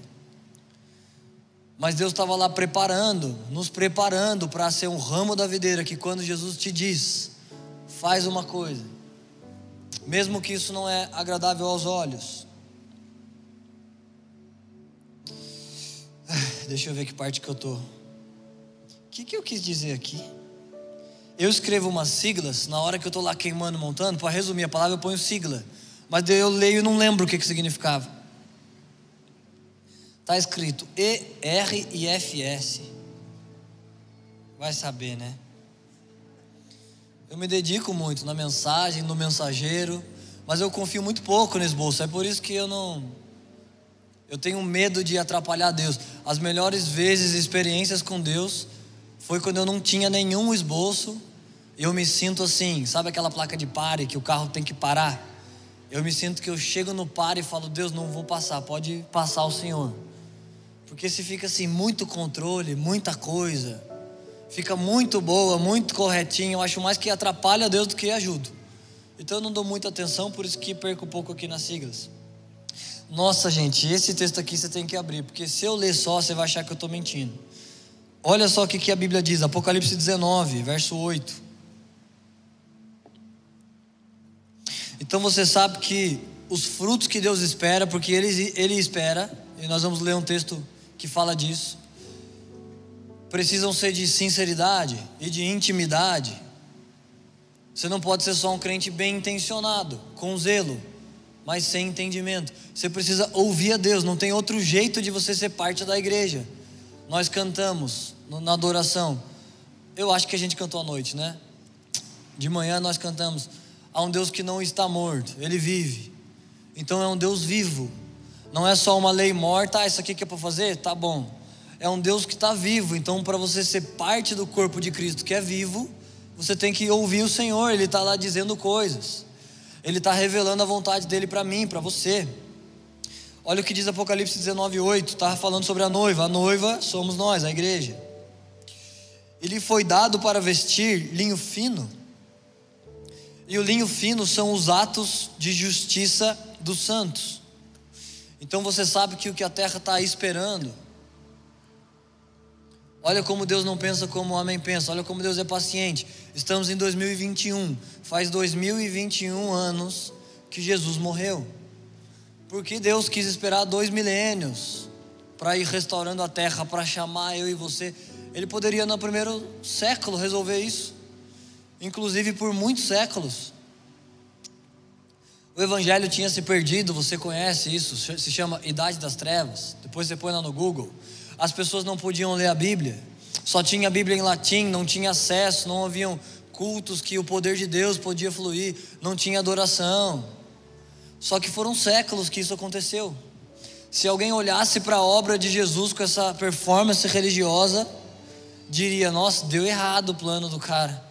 Mas Deus estava lá preparando, nos preparando para ser um ramo da videira que quando Jesus te diz, faz uma coisa, mesmo que isso não é agradável aos olhos, Deixa eu ver que parte que eu tô. O que, que eu quis dizer aqui? Eu escrevo umas siglas na hora que eu tô lá queimando, montando. Para resumir a palavra, eu ponho sigla. Mas eu leio e não lembro o que, que significava. Está escrito E, R e F, S. Vai saber, né? Eu me dedico muito na mensagem, no mensageiro, mas eu confio muito pouco no esboço. É por isso que eu não. Eu tenho medo de atrapalhar Deus. As melhores vezes, experiências com Deus, foi quando eu não tinha nenhum esboço. Eu me sinto assim, sabe aquela placa de pare que o carro tem que parar? Eu me sinto que eu chego no pare e falo: Deus, não vou passar, pode passar o Senhor. Porque se fica assim, muito controle, muita coisa fica muito boa, muito corretinha. Eu acho mais que atrapalha Deus do que ajuda. Então eu não dou muita atenção, por isso que perco um pouco aqui nas siglas. Nossa, gente, esse texto aqui você tem que abrir, porque se eu ler só, você vai achar que eu estou mentindo. Olha só o que, a Bíblia diz, Apocalipse 19, verso 8. Então você sabe que os frutos que Deus espera, porque Ele, ele espera, e nós vamos ler um texto que fala disso precisam ser de sinceridade e de intimidade. Você não pode ser só um crente bem intencionado, com zelo, mas sem entendimento. Você precisa ouvir a Deus, não tem outro jeito de você ser parte da igreja. Nós cantamos na adoração. Eu acho que a gente cantou à noite, né? De manhã nós cantamos. Há um Deus que não está morto, ele vive. Então é um Deus vivo. Não é só uma lei morta, ah, isso aqui que é para fazer? Tá bom é um Deus que está vivo. Então, para você ser parte do corpo de Cristo que é vivo, você tem que ouvir o Senhor. Ele está lá dizendo coisas. Ele está revelando a vontade dele para mim, para você. Olha o que diz Apocalipse 19:8. Está falando sobre a noiva. A noiva somos nós, a igreja. Ele foi dado para vestir linho fino. E o linho fino são os atos de justiça dos santos. Então você sabe que o que a terra está esperando Olha como Deus não pensa como o homem pensa, olha como Deus é paciente. Estamos em 2021, faz 2021 anos que Jesus morreu. Porque Deus quis esperar dois milênios para ir restaurando a terra, para chamar eu e você. Ele poderia no primeiro século resolver isso, inclusive por muitos séculos. O evangelho tinha se perdido, você conhece isso, se chama Idade das Trevas. Depois você põe lá no Google as pessoas não podiam ler a Bíblia, só tinha a Bíblia em latim, não tinha acesso, não haviam cultos que o poder de Deus podia fluir, não tinha adoração. Só que foram séculos que isso aconteceu. Se alguém olhasse para a obra de Jesus com essa performance religiosa, diria: Nossa, deu errado o plano do cara.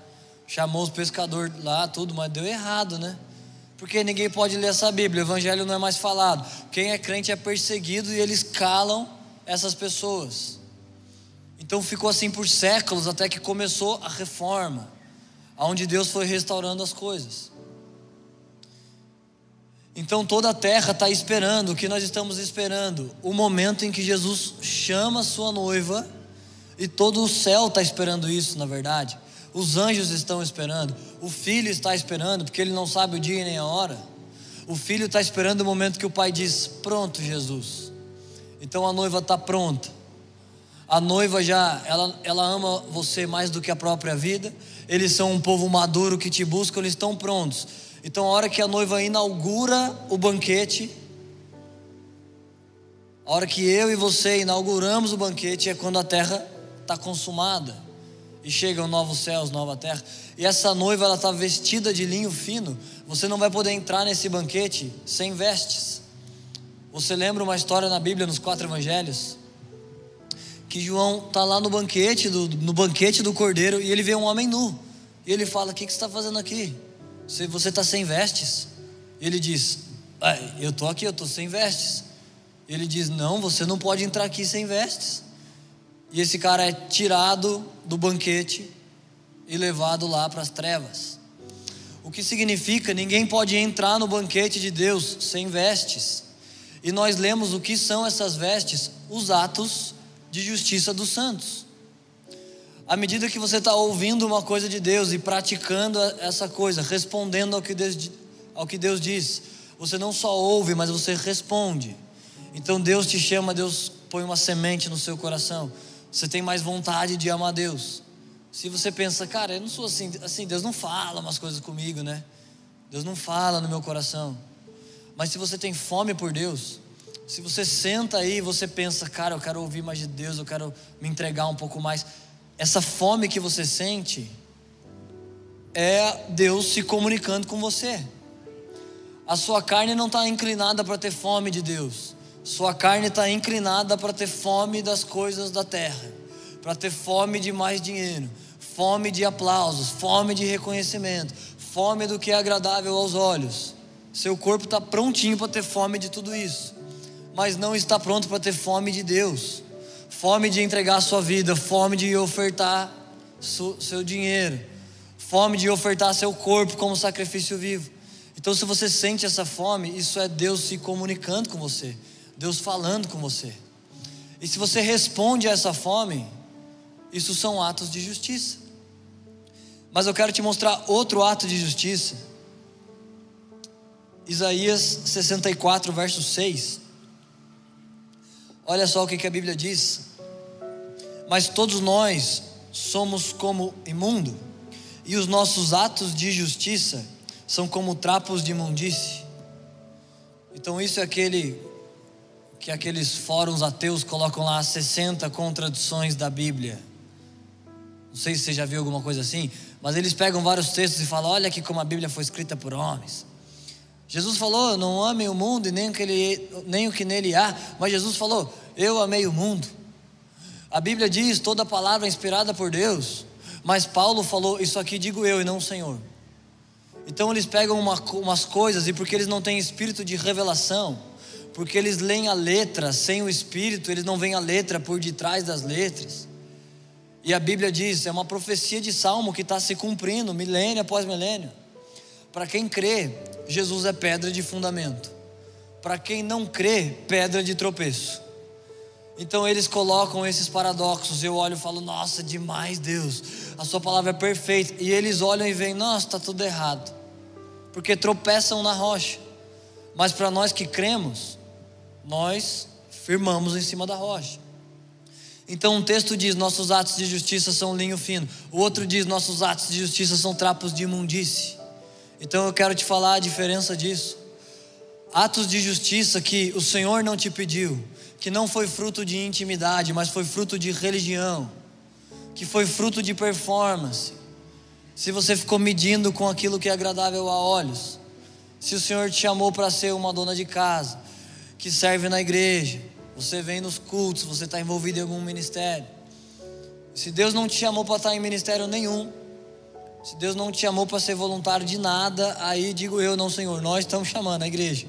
Chamou os pescadores lá, tudo, mas deu errado, né? Porque ninguém pode ler essa Bíblia, o Evangelho não é mais falado. Quem é crente é perseguido e eles calam essas pessoas. Então ficou assim por séculos até que começou a reforma, onde Deus foi restaurando as coisas. Então toda a terra está esperando, o que nós estamos esperando? O momento em que Jesus chama a sua noiva, e todo o céu está esperando isso, na verdade. Os anjos estão esperando, o filho está esperando, porque ele não sabe o dia nem a hora. O filho está esperando o momento que o pai diz: Pronto, Jesus, então a noiva está pronta. A noiva já, ela, ela ama você mais do que a própria vida. Eles são um povo maduro que te busca, eles estão prontos. Então a hora que a noiva inaugura o banquete, a hora que eu e você inauguramos o banquete é quando a terra está consumada e chegam novos céus, nova terra. E essa noiva ela está vestida de linho fino. Você não vai poder entrar nesse banquete sem vestes. Você lembra uma história na Bíblia, nos quatro evangelhos? Que João está lá no banquete, do, no banquete do cordeiro, e ele vê um homem nu. E ele fala: O que, que você está fazendo aqui? Você está sem vestes? E ele diz: ah, Eu estou aqui, eu estou sem vestes. E ele diz: Não, você não pode entrar aqui sem vestes. E esse cara é tirado do banquete e levado lá para as trevas. O que significa ninguém pode entrar no banquete de Deus sem vestes. E nós lemos o que são essas vestes, os atos de justiça dos santos. À medida que você está ouvindo uma coisa de Deus e praticando essa coisa, respondendo ao que, Deus, ao que Deus diz, você não só ouve, mas você responde. Então Deus te chama, Deus põe uma semente no seu coração. Você tem mais vontade de amar Deus. Se você pensa, cara, eu não sou assim, assim, Deus não fala umas coisas comigo, né? Deus não fala no meu coração. Mas se você tem fome por Deus, se você senta aí e você pensa, cara, eu quero ouvir mais de Deus, eu quero me entregar um pouco mais, essa fome que você sente é Deus se comunicando com você. A sua carne não está inclinada para ter fome de Deus, sua carne está inclinada para ter fome das coisas da terra, para ter fome de mais dinheiro, fome de aplausos, fome de reconhecimento, fome do que é agradável aos olhos. Seu corpo está prontinho para ter fome de tudo isso, mas não está pronto para ter fome de Deus, fome de entregar a sua vida, fome de ofertar seu dinheiro, fome de ofertar seu corpo como sacrifício vivo. Então, se você sente essa fome, isso é Deus se comunicando com você, Deus falando com você. E se você responde a essa fome, isso são atos de justiça. Mas eu quero te mostrar outro ato de justiça Isaías 64, verso 6. Olha só o que, a Bíblia diz. Mas todos nós somos como imundo, e os nossos atos de justiça são como trapos de imundície. Então, isso é aquele que aqueles fóruns ateus colocam lá 60 contradições da Bíblia. Não sei se você já viu alguma coisa assim, mas eles pegam vários textos e falam: olha aqui como a Bíblia foi escrita por homens. Jesus falou: Não amem o mundo e nem o, que ele, nem o que nele há. Mas Jesus falou: Eu amei o mundo. A Bíblia diz: toda palavra é inspirada por Deus. Mas Paulo falou: Isso aqui digo eu e não o Senhor. Então eles pegam uma, umas coisas e porque eles não têm espírito de revelação, porque eles leem a letra sem o espírito, eles não veem a letra por detrás das letras. E a Bíblia diz: é uma profecia de salmo que está se cumprindo, milênio após milênio. Para quem crê, Jesus é pedra de fundamento. Para quem não crê, pedra de tropeço. Então eles colocam esses paradoxos. Eu olho e falo, nossa, demais, Deus. A sua palavra é perfeita. E eles olham e veem, nossa, está tudo errado. Porque tropeçam na rocha. Mas para nós que cremos, nós firmamos em cima da rocha. Então um texto diz: nossos atos de justiça são linho fino. O outro diz: nossos atos de justiça são trapos de imundície. Então eu quero te falar a diferença disso. Atos de justiça que o Senhor não te pediu, que não foi fruto de intimidade, mas foi fruto de religião, que foi fruto de performance. Se você ficou medindo com aquilo que é agradável a olhos, se o Senhor te chamou para ser uma dona de casa, que serve na igreja, você vem nos cultos, você está envolvido em algum ministério. Se Deus não te chamou para estar em ministério nenhum, se Deus não te chamou para ser voluntário de nada, aí digo eu, não, Senhor, nós estamos chamando a igreja,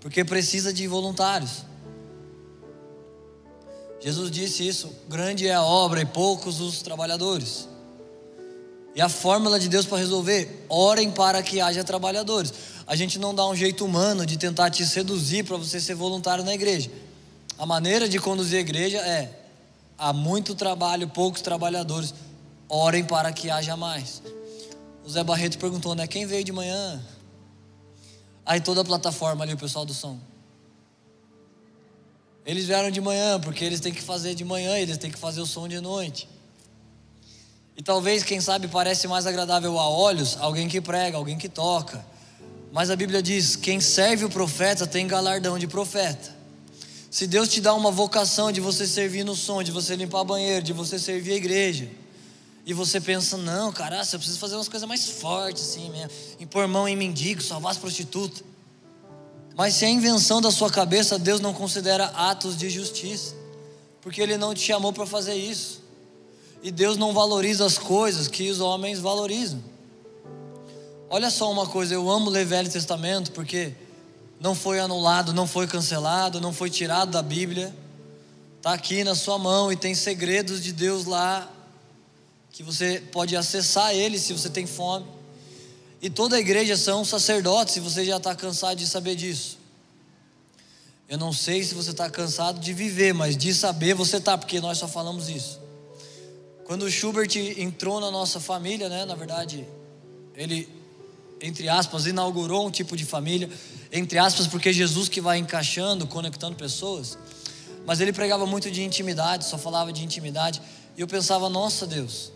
porque precisa de voluntários. Jesus disse isso: grande é a obra e poucos os trabalhadores. E a fórmula de Deus para resolver: orem para que haja trabalhadores. A gente não dá um jeito humano de tentar te seduzir para você ser voluntário na igreja. A maneira de conduzir a igreja é: há muito trabalho, poucos trabalhadores. Orem para que haja mais. O Zé Barreto perguntou, né? Quem veio de manhã? Aí toda a plataforma ali, o pessoal do som. Eles vieram de manhã, porque eles têm que fazer de manhã, eles têm que fazer o som de noite. E talvez, quem sabe, parece mais agradável a olhos alguém que prega, alguém que toca. Mas a Bíblia diz: quem serve o profeta tem galardão de profeta. Se Deus te dá uma vocação de você servir no som, de você limpar banheiro, de você servir a igreja, e você pensa, não, cara, eu preciso fazer umas coisas mais fortes assim mesmo. Impor mão em mendigo, salvar as prostitutas. Mas se é invenção da sua cabeça, Deus não considera atos de justiça. Porque Ele não te chamou para fazer isso. E Deus não valoriza as coisas que os homens valorizam. Olha só uma coisa, eu amo ler Velho Testamento porque não foi anulado, não foi cancelado, não foi tirado da Bíblia. Está aqui na sua mão e tem segredos de Deus lá que você pode acessar ele se você tem fome. E toda a igreja são sacerdotes, se você já está cansado de saber disso. Eu não sei se você está cansado de viver, mas de saber você está, porque nós só falamos isso. Quando o Schubert entrou na nossa família, né, na verdade, ele, entre aspas, inaugurou um tipo de família, entre aspas, porque Jesus que vai encaixando, conectando pessoas. Mas ele pregava muito de intimidade, só falava de intimidade. E eu pensava, nossa Deus,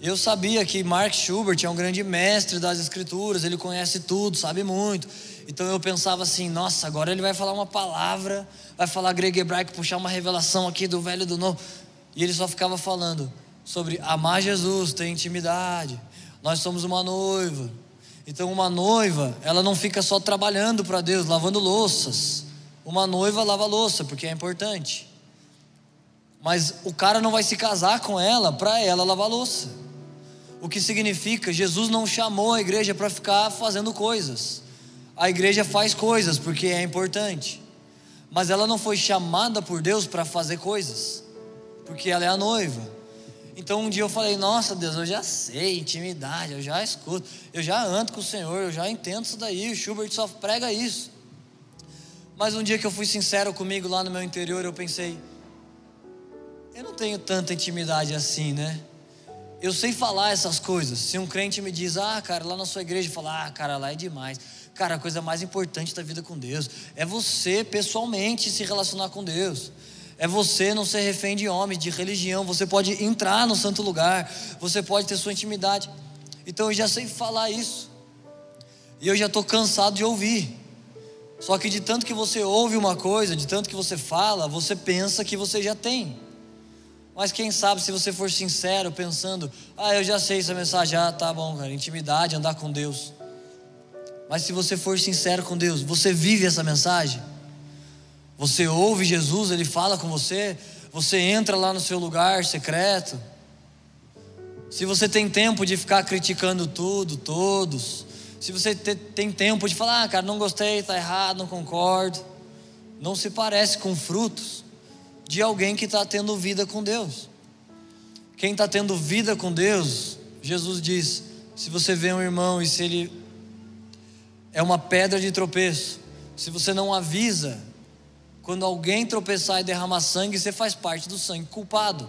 Eu sabia que Mark Schubert é um grande mestre das escrituras, ele conhece tudo, sabe muito. Então eu pensava assim, nossa, agora ele vai falar uma palavra, vai falar grego hebraico, puxar uma revelação aqui do velho e do novo. E ele só ficava falando sobre amar Jesus, ter intimidade. Nós somos uma noiva. Então uma noiva, ela não fica só trabalhando para Deus, lavando louças. Uma noiva lava louça, porque é importante. Mas o cara não vai se casar com ela para ela lavar louça. O que significa, Jesus não chamou a igreja para ficar fazendo coisas. A igreja faz coisas porque é importante. Mas ela não foi chamada por Deus para fazer coisas, porque ela é a noiva. Então um dia eu falei: Nossa Deus, eu já sei intimidade, eu já escuto, eu já ando com o Senhor, eu já entendo isso daí. O Schubert só prega isso. Mas um dia que eu fui sincero comigo lá no meu interior, eu pensei: Eu não tenho tanta intimidade assim, né? Eu sei falar essas coisas. Se um crente me diz, ah, cara, lá na sua igreja, fala, ah, cara, lá é demais. Cara, a coisa mais importante da vida com Deus é você pessoalmente se relacionar com Deus. É você não ser refém de homens, de religião. Você pode entrar no santo lugar, você pode ter sua intimidade. Então eu já sei falar isso. E eu já estou cansado de ouvir. Só que de tanto que você ouve uma coisa, de tanto que você fala, você pensa que você já tem. Mas quem sabe se você for sincero, pensando, ah, eu já sei essa mensagem, ah, tá bom, cara, intimidade, andar com Deus. Mas se você for sincero com Deus, você vive essa mensagem? Você ouve Jesus, ele fala com você, você entra lá no seu lugar secreto. Se você tem tempo de ficar criticando tudo, todos, se você tem tempo de falar, ah, cara, não gostei, está errado, não concordo, não se parece com frutos de alguém que está tendo vida com Deus. Quem está tendo vida com Deus, Jesus diz: se você vê um irmão e se ele é uma pedra de tropeço, se você não avisa, quando alguém tropeçar e derramar sangue, você faz parte do sangue culpado.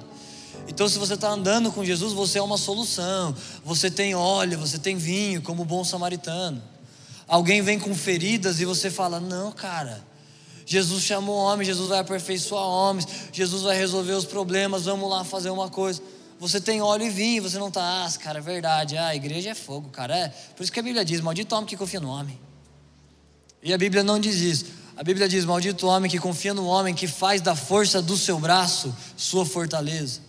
Então, se você está andando com Jesus, você é uma solução. Você tem óleo, você tem vinho, como bom samaritano. Alguém vem com feridas e você fala: Não, cara, Jesus chamou homens, Jesus vai aperfeiçoar homens, Jesus vai resolver os problemas, vamos lá fazer uma coisa. Você tem óleo e vinho, você não está, ah, cara, é verdade, ah, a igreja é fogo, cara. É. Por isso que a Bíblia diz: maldito homem que confia no homem. E a Bíblia não diz isso. A Bíblia diz: maldito homem que confia no homem, que faz da força do seu braço sua fortaleza.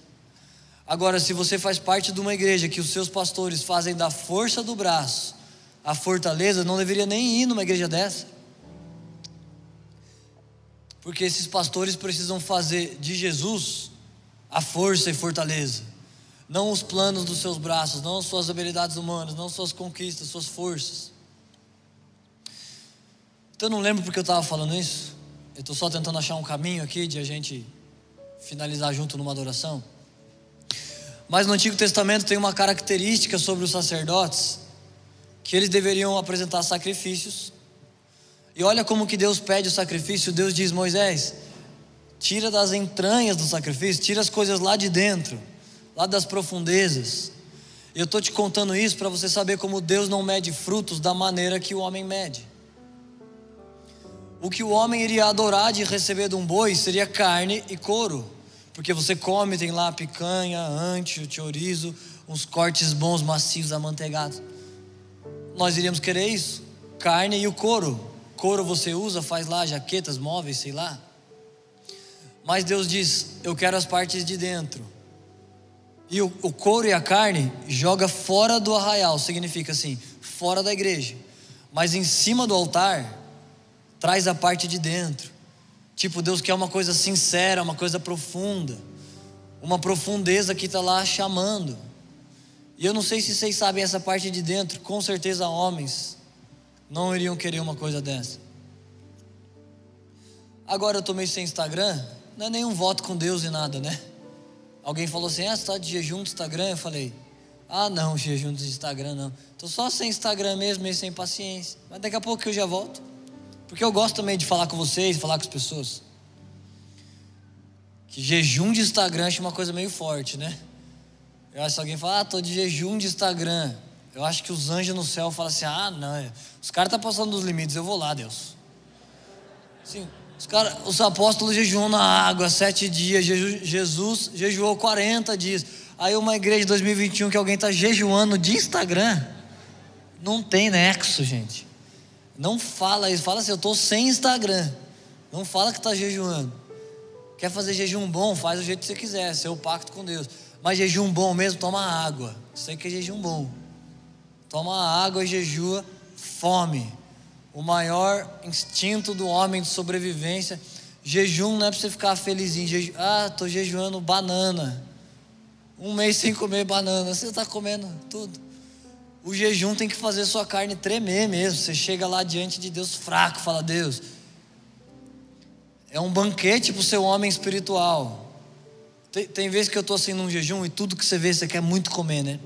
Agora, se você faz parte de uma igreja que os seus pastores fazem da força do braço a fortaleza, não deveria nem ir numa igreja dessa. Porque esses pastores precisam fazer de Jesus a força e fortaleza, não os planos dos seus braços, não suas habilidades humanas, não suas conquistas, suas forças. Então eu não lembro porque eu estava falando isso. Eu estou só tentando achar um caminho aqui de a gente finalizar junto numa adoração. Mas no Antigo Testamento tem uma característica sobre os sacerdotes que eles deveriam apresentar sacrifícios e olha como que Deus pede o sacrifício. Deus diz: Moisés, tira das entranhas do sacrifício, tira as coisas lá de dentro, lá das profundezas. Eu estou te contando isso para você saber como Deus não mede frutos da maneira que o homem mede. O que o homem iria adorar de receber de um boi seria carne e couro, porque você come, tem lá picanha, ancho, chorizo, uns cortes bons, macios, amanteigados. Nós iríamos querer isso, carne e o couro couro você usa, faz lá jaquetas, móveis, sei lá. Mas Deus diz: Eu quero as partes de dentro. E o, o couro e a carne joga fora do arraial, significa assim, fora da igreja. Mas em cima do altar, traz a parte de dentro. Tipo, Deus quer uma coisa sincera, uma coisa profunda, uma profundeza que está lá chamando. E eu não sei se vocês sabem essa parte de dentro, com certeza homens não iriam querer uma coisa dessa. Agora eu tomei sem Instagram, não é nenhum voto com Deus e nada, né? Alguém falou assim: ah, você está de jejum do Instagram? Eu falei: ah, não, jejum do Instagram não. Estou só sem Instagram mesmo, meio sem paciência. Mas daqui a pouco eu já volto. Porque eu gosto também de falar com vocês, falar com as pessoas. Que jejum de Instagram é uma coisa meio forte, né? Eu acho que alguém fala, ah, estou de jejum de Instagram. Eu acho que os anjos no céu falam assim: ah, não, os caras estão tá passando dos limites, eu vou lá, Deus. Sim, os, cara, os apóstolos jejuam na água sete dias, Jesus jejuou 40 dias. Aí uma igreja de 2021 que alguém está jejuando de Instagram, não tem nexo, gente. Não fala isso, fala assim, eu estou sem Instagram. Não fala que está jejuando. Quer fazer jejum bom, faz do jeito que você quiser, seu pacto com Deus. Mas jejum bom mesmo, toma água. Isso aí que é jejum bom. Toma água e jejua fome. O maior instinto do homem de sobrevivência. Jejum não é para você ficar felizinho. Jeju... Ah, estou jejuando banana. Um mês sem comer banana. Você está comendo tudo. O jejum tem que fazer sua carne tremer mesmo. Você chega lá diante de Deus fraco, fala: Deus, é um banquete para o seu homem espiritual. Tem, tem vezes que eu estou assim num jejum e tudo que você vê você quer muito comer, né?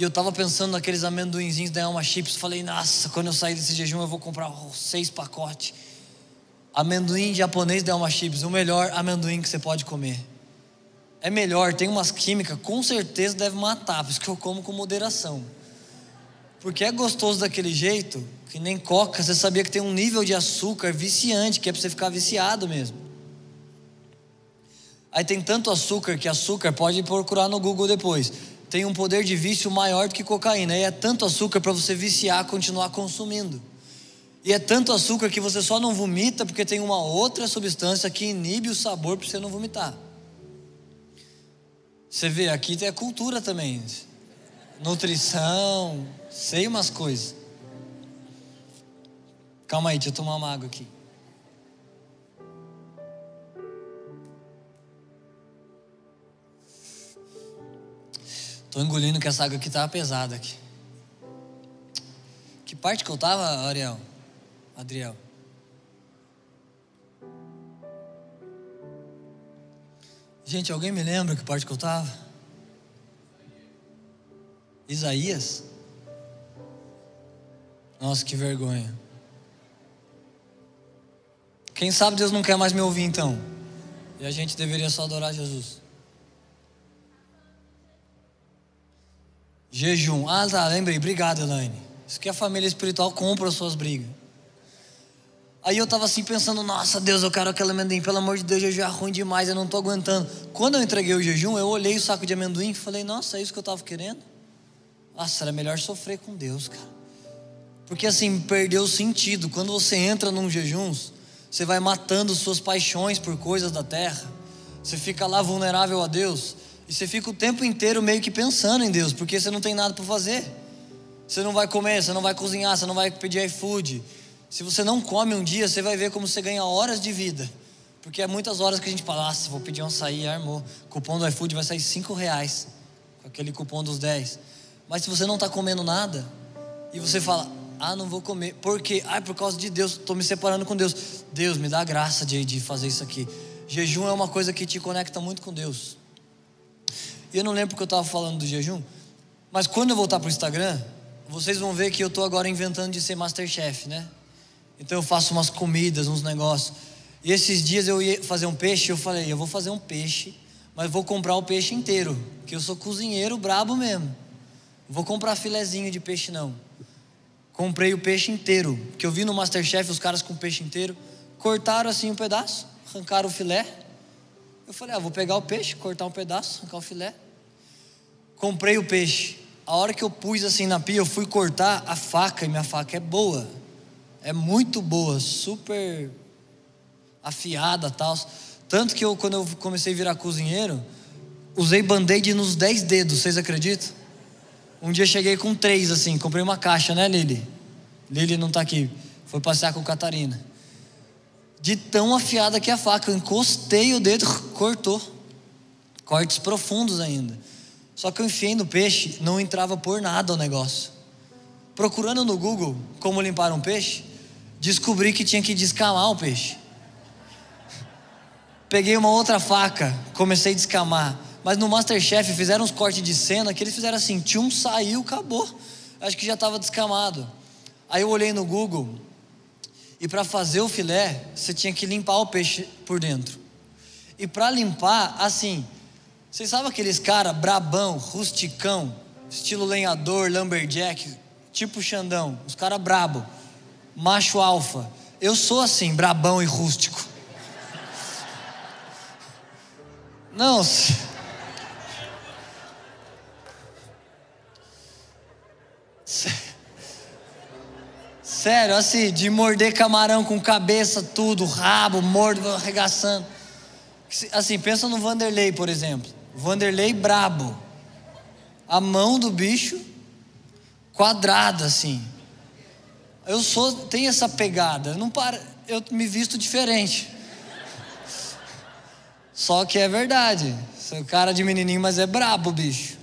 E eu estava pensando naqueles amendoinzinhos da Elma Chips. Falei, nossa, quando eu sair desse jejum eu vou comprar seis pacotes. Amendoim japonês da Elma Chips, o melhor amendoim que você pode comer é melhor, tem umas químicas, com certeza deve matar, por isso que eu como com moderação. Porque é gostoso daquele jeito, que nem coca, você sabia que tem um nível de açúcar viciante, que é para você ficar viciado mesmo. Aí tem tanto açúcar que açúcar, pode procurar no Google depois. Tem um poder de vício maior do que cocaína. E é tanto açúcar para você viciar, continuar consumindo. E é tanto açúcar que você só não vomita porque tem uma outra substância que inibe o sabor para você não vomitar. Você vê, aqui tem a cultura também. Nutrição, sei umas coisas. Calma aí, deixa eu tomar uma água aqui. Tô engolindo que essa água aqui tava pesada aqui. Que parte que eu tava, Ariel? Adriel? Gente, alguém me lembra que parte que eu estava? Isaías? Nossa, que vergonha. Quem sabe Deus não quer mais me ouvir então? E a gente deveria só adorar Jesus. Jejum. Ah, tá, lembrei. Obrigado, Elaine. Isso que a família espiritual compra as suas brigas. Aí eu estava assim pensando, nossa Deus, eu quero aquele amendoim, pelo amor de Deus, jejum é ruim demais, eu não estou aguentando. Quando eu entreguei o jejum, eu olhei o saco de amendoim e falei, nossa, é isso que eu estava querendo? Nossa, era melhor sofrer com Deus, cara. Porque assim, perdeu o sentido. Quando você entra num jejum, você vai matando suas paixões por coisas da terra. Você fica lá vulnerável a Deus. E você fica o tempo inteiro meio que pensando em Deus, porque você não tem nada para fazer. Você não vai comer, você não vai cozinhar, você não vai pedir iFood. Se você não come um dia, você vai ver como você ganha horas de vida. Porque é muitas horas que a gente fala, nossa, vou pedir um açaí, armou. Cupom do iFood vai sair 5 reais. Com aquele cupom dos 10. Mas se você não está comendo nada, e você fala, ah, não vou comer. Por quê? Ah, por causa de Deus, estou me separando com Deus. Deus, me dá graça de, de fazer isso aqui. Jejum é uma coisa que te conecta muito com Deus. E eu não lembro porque eu estava falando do jejum, mas quando eu voltar para o Instagram, vocês vão ver que eu estou agora inventando de ser Masterchef, né? Então eu faço umas comidas, uns negócios. E esses dias eu ia fazer um peixe, eu falei, eu vou fazer um peixe, mas vou comprar o peixe inteiro, que eu sou cozinheiro brabo mesmo. Vou comprar filezinho de peixe não. Comprei o peixe inteiro, que eu vi no Masterchef os caras com o peixe inteiro, cortaram assim um pedaço, arrancaram o filé. Eu falei, ah, vou pegar o peixe, cortar um pedaço, arrancar o filé. Comprei o peixe. A hora que eu pus assim na pia, eu fui cortar a faca, e minha faca é boa é muito boa, super afiada tal. Tanto que eu, quando eu comecei a virar cozinheiro, usei band-aid nos 10 dedos, vocês acreditam? Um dia cheguei com três assim, comprei uma caixa, né, Lili? Lili não está aqui, foi passear com Catarina. De tão afiada que é a faca, eu encostei o dedo, cortou. Cortes profundos ainda. Só que eu enfiei no peixe, não entrava por nada o negócio. Procurando no Google como limpar um peixe, descobri que tinha que descamar o peixe. Peguei uma outra faca, comecei a descamar. Mas no Masterchef fizeram uns cortes de cena que eles fizeram assim: tchum, saiu, acabou. Acho que já estava descamado. Aí eu olhei no Google, e para fazer o filé, você tinha que limpar o peixe por dentro. E para limpar, assim, vocês sabem aqueles cara brabão, rusticão, estilo lenhador, lumberjack, tipo Xandão, os cara brabo, macho alfa. Eu sou assim, brabão e rústico. Não. Se... Sério, assim, de morder camarão com cabeça, tudo, rabo, mordo, arregaçando. Assim, pensa no Vanderlei, por exemplo. Vanderlei brabo. A mão do bicho quadrada, assim. Eu sou, tenho essa pegada. Não para, eu me visto diferente. Só que é verdade. Sou cara de menininho, mas é brabo, bicho.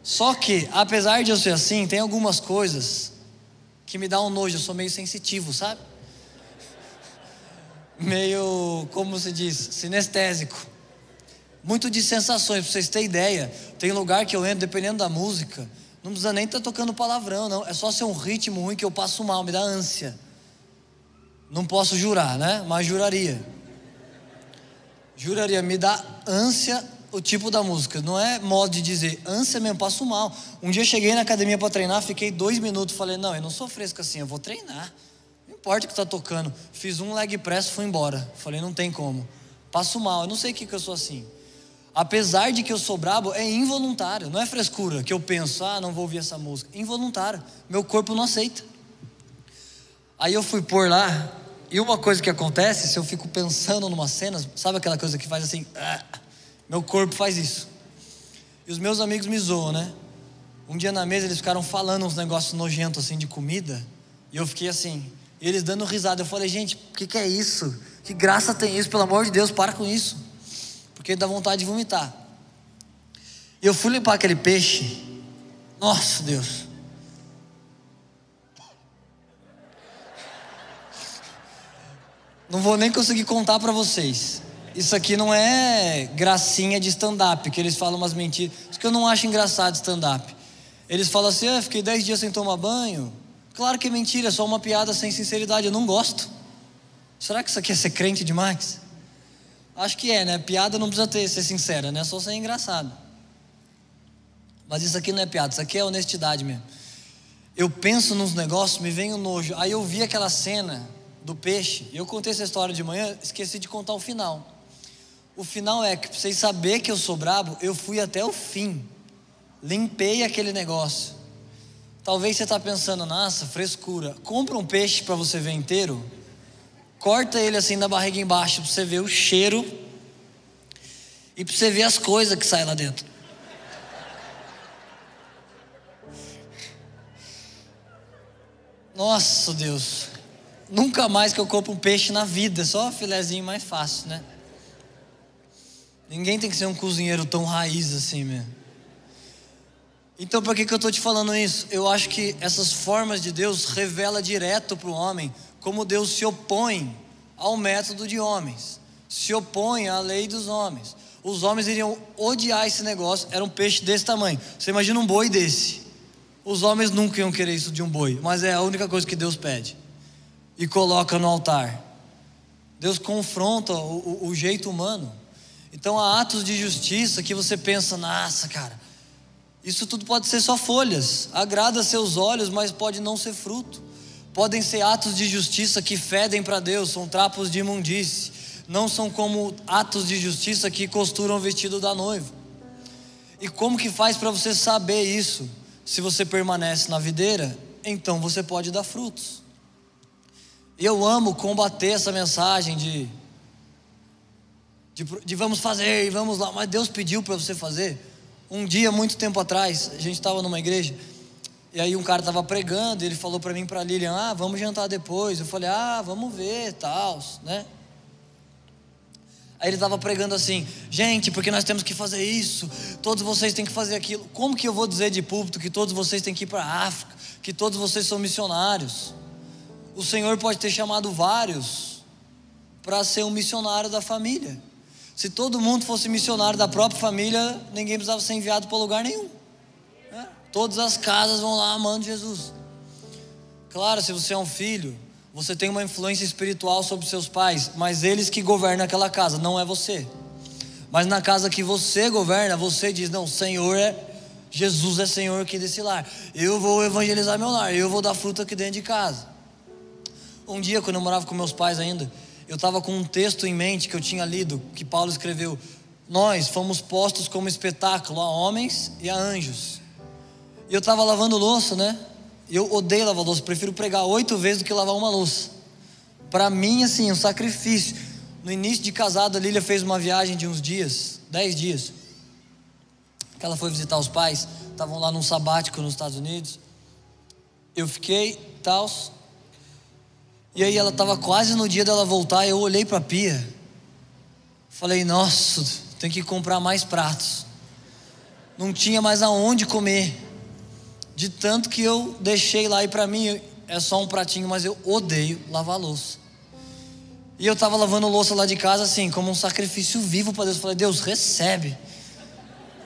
Só que, apesar de eu ser assim, tem algumas coisas que me dá um nojo. Eu sou meio sensitivo, sabe? Meio, como se diz, sinestésico. Muito de sensações, pra vocês terem ideia. Tem lugar que eu entro, dependendo da música, não precisa nem estar tá tocando palavrão, não. É só ser um ritmo ruim que eu passo mal, me dá ânsia. Não posso jurar, né? Mas juraria. Juraria, me dá ânsia o tipo da música. Não é modo de dizer, ânsia mesmo, passo mal. Um dia cheguei na academia para treinar, fiquei dois minutos, falei, não, eu não sou fresco assim, eu vou treinar. Não importa o que está tocando. Fiz um leg press, fui embora. Falei, não tem como. Passo mal, eu não sei o que, que eu sou assim. Apesar de que eu sou brabo, é involuntário, não é frescura que eu penso, ah, não vou ouvir essa música. Involuntário. Meu corpo não aceita. Aí eu fui por lá, e uma coisa que acontece, se eu fico pensando numa cena, sabe aquela coisa que faz assim, ah, meu corpo faz isso. E os meus amigos me zoam, né? Um dia na mesa eles ficaram falando uns negócios nojentos assim de comida, e eu fiquei assim, eles dando risada. Eu falei, gente, o que, que é isso? Que graça tem isso? Pelo amor de Deus, para com isso. Porque dá vontade de vomitar. E eu fui limpar aquele peixe. Nossa, Deus. Não vou nem conseguir contar para vocês. Isso aqui não é gracinha de stand-up, que eles falam umas mentiras. Isso que eu não acho engraçado stand-up. Eles falam assim: ah, fiquei dez dias sem tomar banho. Claro que é mentira, é só uma piada sem sinceridade. Eu não gosto. Será que isso aqui é ser crente demais? Acho que é, né? Piada não precisa ter, ser sincera, né? Só ser engraçado. Mas isso aqui não é piada, isso aqui é honestidade mesmo. Eu penso nos negócios, me vem o um nojo. Aí eu vi aquela cena do peixe. Eu contei essa história de manhã, esqueci de contar o final. O final é que, para vocês saberem que eu sou brabo, eu fui até o fim. Limpei aquele negócio. Talvez você está pensando, nossa, frescura. Compra um peixe para você ver inteiro. Corta ele assim da barriga embaixo para você ver o cheiro. E para você ver as coisas que saem lá dentro. Nossa Deus. Nunca mais que eu compro um peixe na vida, só filézinho mais fácil, né? Ninguém tem que ser um cozinheiro tão raiz assim mesmo. Então, por que, que eu estou te falando isso? Eu acho que essas formas de Deus revela direto para o homem como Deus se opõe ao método de homens, se opõe à lei dos homens. Os homens iriam odiar esse negócio, era um peixe desse tamanho. Você imagina um boi desse. Os homens nunca iam querer isso de um boi, mas é a única coisa que Deus pede e coloca no altar. Deus confronta o, o, o jeito humano. Então há atos de justiça que você pensa, nossa, cara, isso tudo pode ser só folhas, agrada seus olhos, mas pode não ser fruto. Podem ser atos de justiça que fedem para Deus, são trapos de imundície, não são como atos de justiça que costuram o vestido da noiva. E como que faz para você saber isso? Se você permanece na videira, então você pode dar frutos. E eu amo combater essa mensagem de de, de vamos fazer e vamos lá, mas Deus pediu para você fazer. Um dia, muito tempo atrás, a gente estava numa igreja, e aí um cara estava pregando, e ele falou para mim para Lilian: Ah, vamos jantar depois. Eu falei: Ah, vamos ver, tal, né? Aí ele estava pregando assim: Gente, porque nós temos que fazer isso, todos vocês têm que fazer aquilo. Como que eu vou dizer de púlpito que todos vocês têm que ir para a África, que todos vocês são missionários? O Senhor pode ter chamado vários para ser um missionário da família. Se todo mundo fosse missionário da própria família, ninguém precisava ser enviado para lugar nenhum. É? Todas as casas vão lá amando Jesus. Claro, se você é um filho, você tem uma influência espiritual sobre seus pais, mas eles que governam aquela casa, não é você. Mas na casa que você governa, você diz: Não, Senhor é. Jesus é Senhor aqui desse lar. Eu vou evangelizar meu lar, eu vou dar fruta aqui dentro de casa. Um dia, quando eu morava com meus pais ainda, eu estava com um texto em mente que eu tinha lido, que Paulo escreveu. Nós fomos postos como espetáculo a homens e a anjos. E eu estava lavando louça, né? Eu odeio lavar louça, prefiro pregar oito vezes do que lavar uma louça. Para mim, assim, um sacrifício. No início de casado, a Lília fez uma viagem de uns dias, dez dias. Que ela foi visitar os pais, estavam lá num sabático nos Estados Unidos. Eu fiquei, tal. E aí ela estava quase no dia dela voltar, eu olhei para a pia. Falei, nossa, tem que comprar mais pratos. Não tinha mais aonde comer. De tanto que eu deixei lá e para mim é só um pratinho, mas eu odeio lavar louça. E eu estava lavando louça lá de casa assim, como um sacrifício vivo para Deus. Falei, Deus, recebe.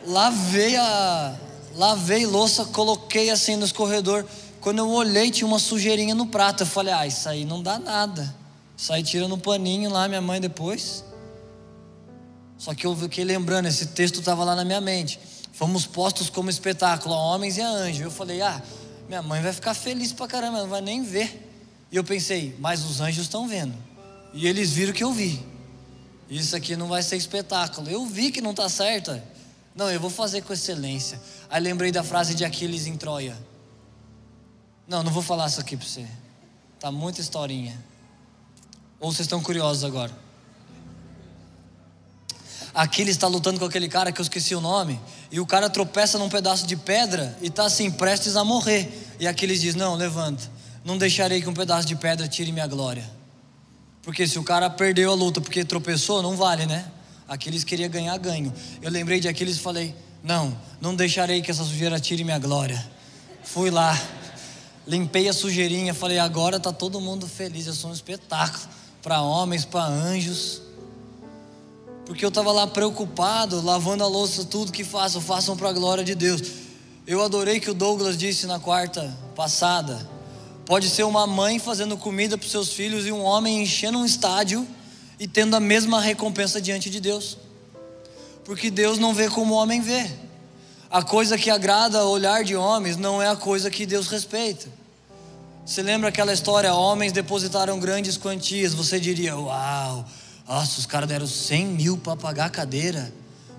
Lavei a lavei louça, coloquei assim no escorredor. Quando eu olhei, tinha uma sujeirinha no prato. Eu falei, ah, isso aí não dá nada. Isso aí tira no paninho lá, minha mãe depois. Só que eu fiquei lembrando, esse texto estava lá na minha mente. Fomos postos como espetáculo a homens e a anjos. Eu falei, ah, minha mãe vai ficar feliz pra caramba, não vai nem ver. E eu pensei, mas os anjos estão vendo. E eles viram que eu vi. Isso aqui não vai ser espetáculo. Eu vi que não está certo. Não, eu vou fazer com excelência. Aí lembrei da frase de Aquiles em Troia. Não, não vou falar isso aqui para você. Tá muita historinha. Ou vocês estão curiosos agora? Aquiles está lutando com aquele cara que eu esqueci o nome, e o cara tropeça num pedaço de pedra e está assim, prestes a morrer. E Aquiles diz: Não, levanta, não deixarei que um pedaço de pedra tire minha glória. Porque se o cara perdeu a luta porque tropeçou, não vale, né? Aquiles queria ganhar ganho. Eu lembrei de Aquiles e falei: Não, não deixarei que essa sujeira tire minha glória. Fui lá, limpei a sujeirinha, falei: Agora está todo mundo feliz. Eu sou um espetáculo para homens, para anjos. Porque eu estava lá preocupado, lavando a louça, tudo que faço, façam para a glória de Deus. Eu adorei que o Douglas disse na quarta passada. Pode ser uma mãe fazendo comida para seus filhos e um homem enchendo um estádio e tendo a mesma recompensa diante de Deus. Porque Deus não vê como o homem vê. A coisa que agrada ao olhar de homens não é a coisa que Deus respeita. Você lembra aquela história? Homens depositaram grandes quantias. Você diria: Uau, nossa, os caras deram 100 mil para pagar a cadeira.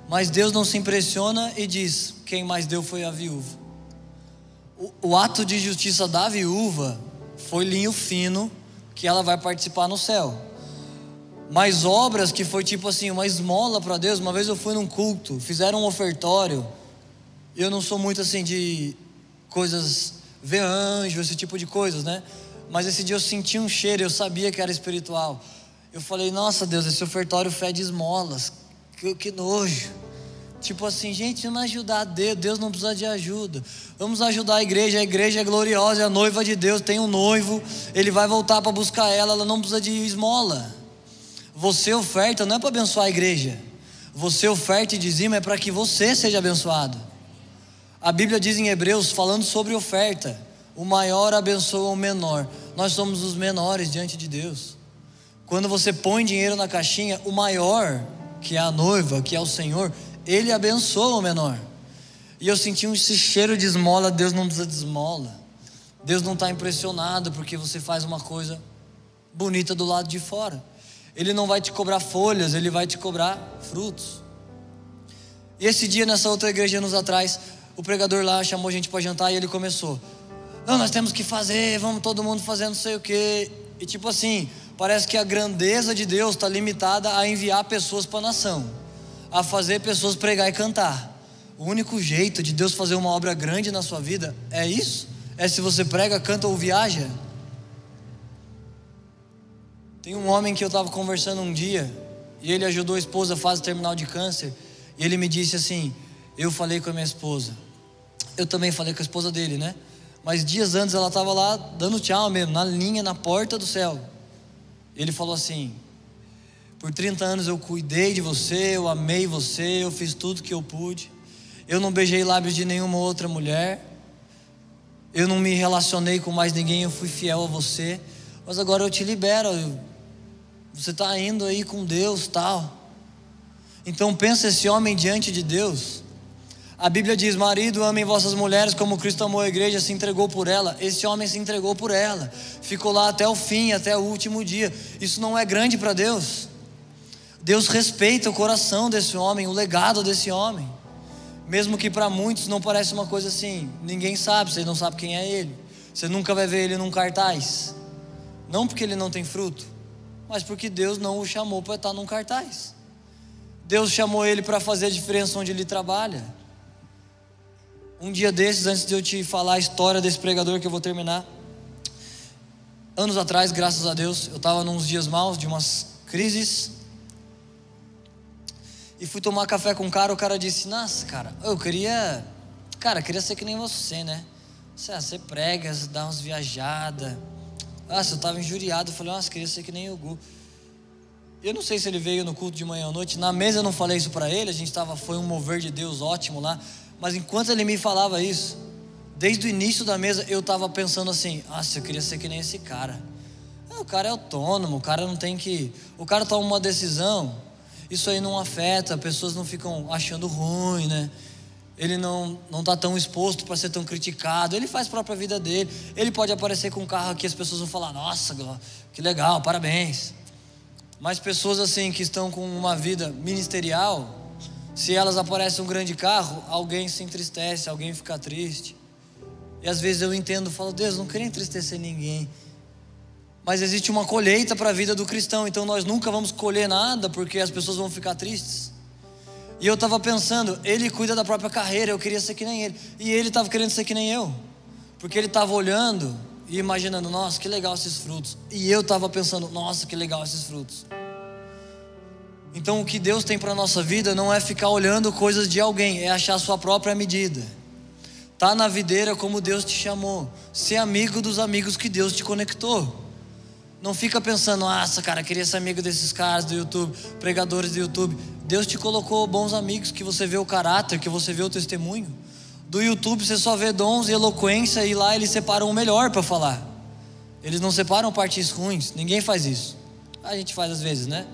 Mas Deus não se impressiona e diz: Quem mais deu foi a viúva. O, o ato de justiça da viúva foi linho fino que ela vai participar no céu. Mas obras que foi tipo assim, uma esmola para Deus. Uma vez eu fui num culto, fizeram um ofertório. Eu não sou muito assim de coisas, ver anjo, esse tipo de coisas, né? Mas esse dia eu senti um cheiro, eu sabia que era espiritual. Eu falei, nossa Deus, esse ofertório fede esmolas. Que, que nojo. Tipo assim, gente, vamos ajudar Deus, Deus não precisa de ajuda. Vamos ajudar a igreja, a igreja é gloriosa, é a noiva de Deus, tem um noivo, ele vai voltar para buscar ela, ela não precisa de esmola. Você oferta não é para abençoar a igreja. Você oferta e dizima é para que você seja abençoado. A Bíblia diz em Hebreus, falando sobre oferta: o maior abençoa o menor. Nós somos os menores diante de Deus. Quando você põe dinheiro na caixinha, o maior, que é a noiva, que é o Senhor, ele abençoa o menor. E eu senti esse cheiro de esmola. Deus não precisa de esmola. Deus não está impressionado porque você faz uma coisa bonita do lado de fora. Ele não vai te cobrar folhas, ele vai te cobrar frutos. E esse dia, nessa outra igreja, anos atrás, o pregador lá chamou a gente para jantar e ele começou: Não, nós temos que fazer, vamos todo mundo fazendo não sei o quê. E tipo assim, parece que a grandeza de Deus está limitada a enviar pessoas para a nação, a fazer pessoas pregar e cantar. O único jeito de Deus fazer uma obra grande na sua vida é isso? É se você prega, canta ou viaja? Tem um homem que eu estava conversando um dia e ele ajudou a esposa a fase terminal de câncer e ele me disse assim: Eu falei com a minha esposa, eu também falei com a esposa dele, né? Mas dias antes ela estava lá dando tchau mesmo, na linha, na porta do céu. Ele falou assim: Por 30 anos eu cuidei de você, eu amei você, eu fiz tudo que eu pude. Eu não beijei lábios de nenhuma outra mulher. Eu não me relacionei com mais ninguém, eu fui fiel a você. Mas agora eu te libero. Você está indo aí com Deus, tal. Então pensa esse homem diante de Deus. A Bíblia diz: Marido, amem vossas mulheres como Cristo amou a igreja, se entregou por ela. Esse homem se entregou por ela, ficou lá até o fim, até o último dia. Isso não é grande para Deus. Deus respeita o coração desse homem, o legado desse homem. Mesmo que para muitos não pareça uma coisa assim, ninguém sabe, vocês não sabem quem é ele. Você nunca vai ver ele num cartaz. Não porque ele não tem fruto, mas porque Deus não o chamou para estar num cartaz. Deus chamou ele para fazer a diferença onde ele trabalha. Um dia desses, antes de eu te falar a história desse pregador que eu vou terminar, anos atrás, graças a Deus, eu estava nos dias maus, de umas crises, e fui tomar café com um cara, o cara disse, nossa, cara, eu queria, cara, queria ser que nem você, né? Você, ah, você prega, você dá umas viajadas, nossa, eu estava injuriado, eu falei, nossa, queria ser que nem o Gu. Eu não sei se ele veio no culto de manhã ou noite. Na mesa eu não falei isso para ele. A gente estava, foi um mover de Deus ótimo lá. Mas enquanto ele me falava isso, desde o início da mesa eu estava pensando assim: nossa, eu queria ser que nem esse cara. Ah, o cara é autônomo, o cara não tem que. O cara toma uma decisão, isso aí não afeta, pessoas não ficam achando ruim, né? Ele não não está tão exposto para ser tão criticado. Ele faz a própria vida dele. Ele pode aparecer com um carro aqui, as pessoas vão falar: nossa, que legal, parabéns. Mas pessoas assim que estão com uma vida ministerial, se elas aparecem um grande carro, alguém se entristece, alguém fica triste. E às vezes eu entendo, falo, Deus, não queria entristecer ninguém. Mas existe uma colheita para a vida do cristão, então nós nunca vamos colher nada porque as pessoas vão ficar tristes. E eu estava pensando, ele cuida da própria carreira, eu queria ser que nem ele. E ele estava querendo ser que nem eu. Porque ele estava olhando e imaginando, nossa, que legal esses frutos. E eu estava pensando, nossa, que legal esses frutos. Então o que Deus tem para a nossa vida não é ficar olhando coisas de alguém, é achar a sua própria medida. Tá na videira como Deus te chamou. Ser amigo dos amigos que Deus te conectou. Não fica pensando, nossa, cara, queria ser amigo desses caras do YouTube, pregadores do YouTube. Deus te colocou bons amigos que você vê o caráter, que você vê o testemunho. Do YouTube você só vê dons e eloquência e lá eles separam o melhor para falar. Eles não separam partes ruins, ninguém faz isso. A gente faz às vezes, né?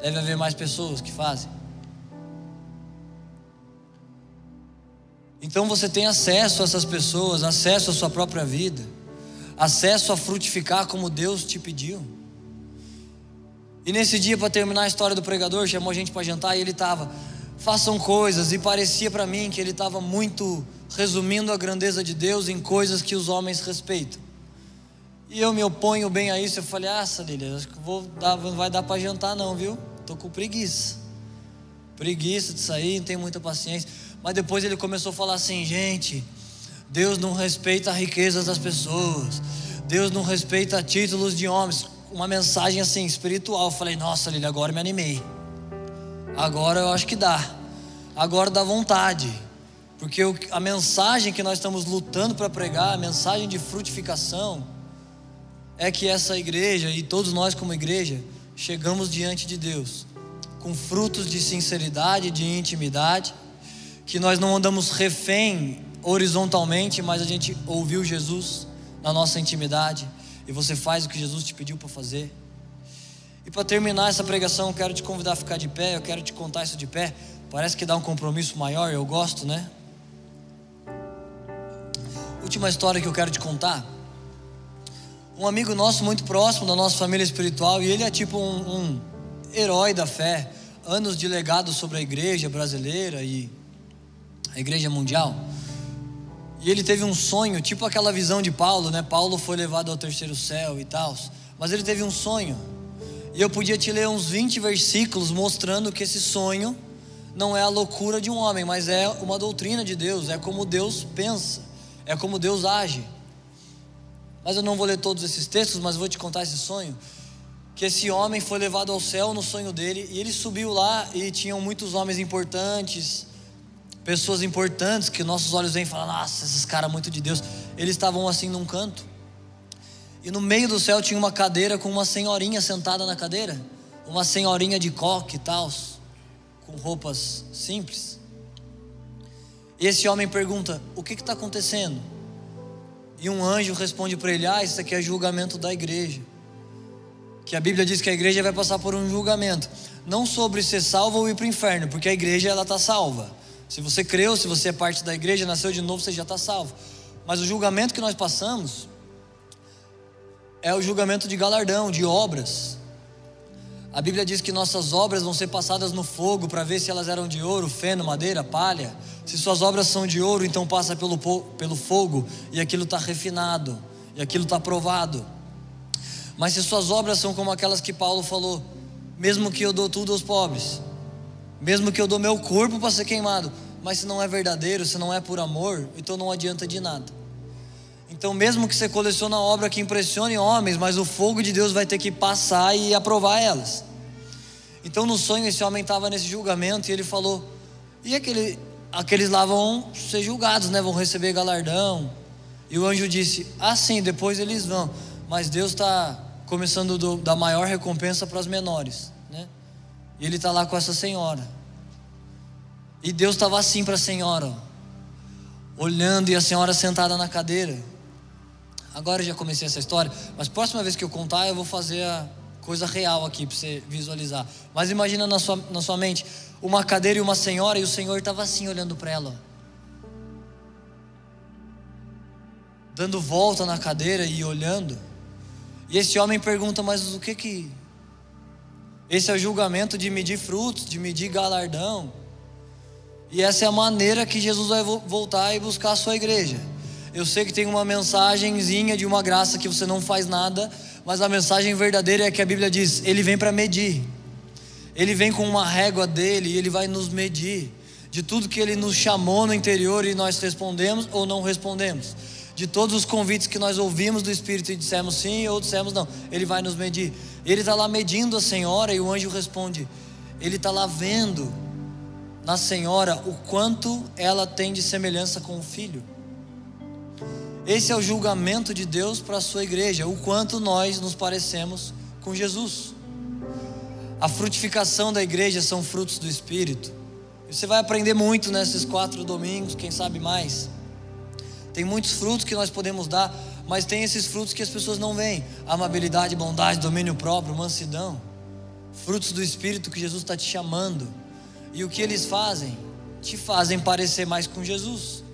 Deve haver mais pessoas que fazem. Então você tem acesso a essas pessoas, acesso à sua própria vida, acesso a frutificar como Deus te pediu. E nesse dia, para terminar a história do pregador, chamou a gente para jantar e ele estava façam coisas, e parecia para mim que ele estava muito resumindo a grandeza de Deus em coisas que os homens respeitam. E eu me oponho bem a isso. Eu falei, ah, Sadilha, acho que vou dar, não vai dar para jantar, não, viu? Tô com preguiça. Preguiça de sair, não tenho muita paciência. Mas depois ele começou a falar assim, gente, Deus não respeita as riquezas das pessoas. Deus não respeita títulos de homens. Uma mensagem assim, espiritual. Eu falei, nossa, Lília, agora me animei. Agora eu acho que dá. Agora dá vontade. Porque a mensagem que nós estamos lutando para pregar, a mensagem de frutificação, é que essa igreja e todos nós como igreja chegamos diante de Deus com frutos de sinceridade, de intimidade, que nós não andamos refém horizontalmente, mas a gente ouviu Jesus na nossa intimidade e você faz o que Jesus te pediu para fazer. E para terminar essa pregação, eu quero te convidar a ficar de pé, eu quero te contar isso de pé. Parece que dá um compromisso maior, eu gosto, né? Última história que eu quero te contar. Um amigo nosso muito próximo da nossa família espiritual, e ele é tipo um, um herói da fé, anos de legado sobre a igreja brasileira e a igreja mundial. E ele teve um sonho, tipo aquela visão de Paulo, né? Paulo foi levado ao terceiro céu e tal. Mas ele teve um sonho e eu podia te ler uns 20 versículos mostrando que esse sonho não é a loucura de um homem, mas é uma doutrina de Deus, é como Deus pensa, é como Deus age. Mas eu não vou ler todos esses textos, mas vou te contar esse sonho. Que esse homem foi levado ao céu no sonho dele, e ele subiu lá e tinham muitos homens importantes, pessoas importantes que nossos olhos vêm falar: nossa, esses caras muito de Deus. Eles estavam assim num canto. E no meio do céu tinha uma cadeira com uma senhorinha sentada na cadeira. Uma senhorinha de coque e tal, com roupas simples. E esse homem pergunta: O que está acontecendo? E um anjo responde para ele: Ah, isso aqui é julgamento da igreja. Que a Bíblia diz que a igreja vai passar por um julgamento, não sobre ser salva ou ir para o inferno, porque a igreja ela está salva. Se você creu, se você é parte da igreja, nasceu de novo, você já está salvo. Mas o julgamento que nós passamos é o julgamento de galardão, de obras. A Bíblia diz que nossas obras vão ser passadas no fogo para ver se elas eram de ouro, feno, madeira, palha, Se suas obras são de ouro, então passa pelo, pelo fogo e aquilo está refinado e aquilo está provado. Mas se suas obras são como aquelas que Paulo falou, mesmo que eu dou tudo aos pobres, mesmo que eu dou meu corpo para ser queimado, mas se não é verdadeiro, se não é por amor, então não adianta de nada. Então, mesmo que você colecione a obra que impressione homens, mas o fogo de Deus vai ter que passar e aprovar elas. Então, no sonho, esse homem estava nesse julgamento e ele falou: e aquele, aqueles lá vão ser julgados, né? Vão receber galardão. E o anjo disse: ah, sim, depois eles vão, mas Deus está começando do, da maior recompensa para as menores, né? E ele está lá com essa senhora. E Deus estava assim para a senhora, olhando e a senhora sentada na cadeira. Agora eu já comecei essa história, mas próxima vez que eu contar, eu vou fazer a coisa real aqui para você visualizar. Mas imagina na sua, na sua mente uma cadeira e uma senhora, e o Senhor estava assim olhando para ela. Dando volta na cadeira e olhando. E esse homem pergunta: Mas o que que. Esse é o julgamento de medir frutos, de medir galardão. E essa é a maneira que Jesus vai voltar e buscar a sua igreja. Eu sei que tem uma mensagenzinha de uma graça que você não faz nada, mas a mensagem verdadeira é que a Bíblia diz: Ele vem para medir. Ele vem com uma régua dele e ele vai nos medir de tudo que ele nos chamou no interior e nós respondemos ou não respondemos. De todos os convites que nós ouvimos do Espírito e dissemos sim ou dissemos não, ele vai nos medir. Ele está lá medindo a senhora e o anjo responde: Ele está lá vendo na senhora o quanto ela tem de semelhança com o filho. Esse é o julgamento de Deus para a sua igreja, o quanto nós nos parecemos com Jesus. A frutificação da igreja são frutos do Espírito. Você vai aprender muito nesses quatro domingos, quem sabe mais. Tem muitos frutos que nós podemos dar, mas tem esses frutos que as pessoas não veem: amabilidade, bondade, domínio próprio, mansidão. Frutos do Espírito que Jesus está te chamando. E o que eles fazem? Te fazem parecer mais com Jesus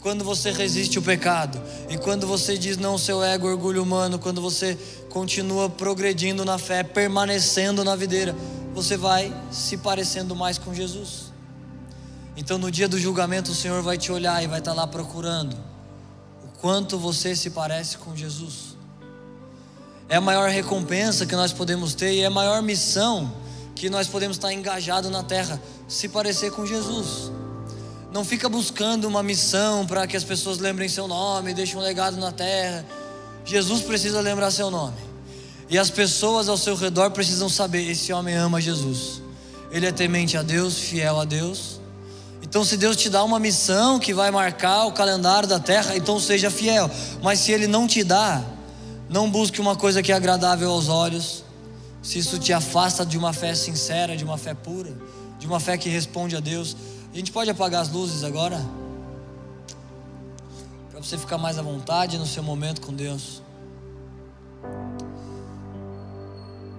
quando você resiste o pecado, e quando você diz não ao seu ego, orgulho humano, quando você continua progredindo na fé, permanecendo na videira, você vai se parecendo mais com Jesus. Então no dia do julgamento o Senhor vai te olhar e vai estar lá procurando o quanto você se parece com Jesus. É a maior recompensa que nós podemos ter e é a maior missão que nós podemos estar engajados na terra, se parecer com Jesus. Não fica buscando uma missão para que as pessoas lembrem seu nome, deixem um legado na terra. Jesus precisa lembrar seu nome. E as pessoas ao seu redor precisam saber: esse homem ama Jesus. Ele é temente a Deus, fiel a Deus. Então, se Deus te dá uma missão que vai marcar o calendário da terra, então seja fiel. Mas se Ele não te dá, não busque uma coisa que é agradável aos olhos. Se isso te afasta de uma fé sincera, de uma fé pura, de uma fé que responde a Deus, a gente pode apagar as luzes agora? Para você ficar mais à vontade no seu momento com Deus.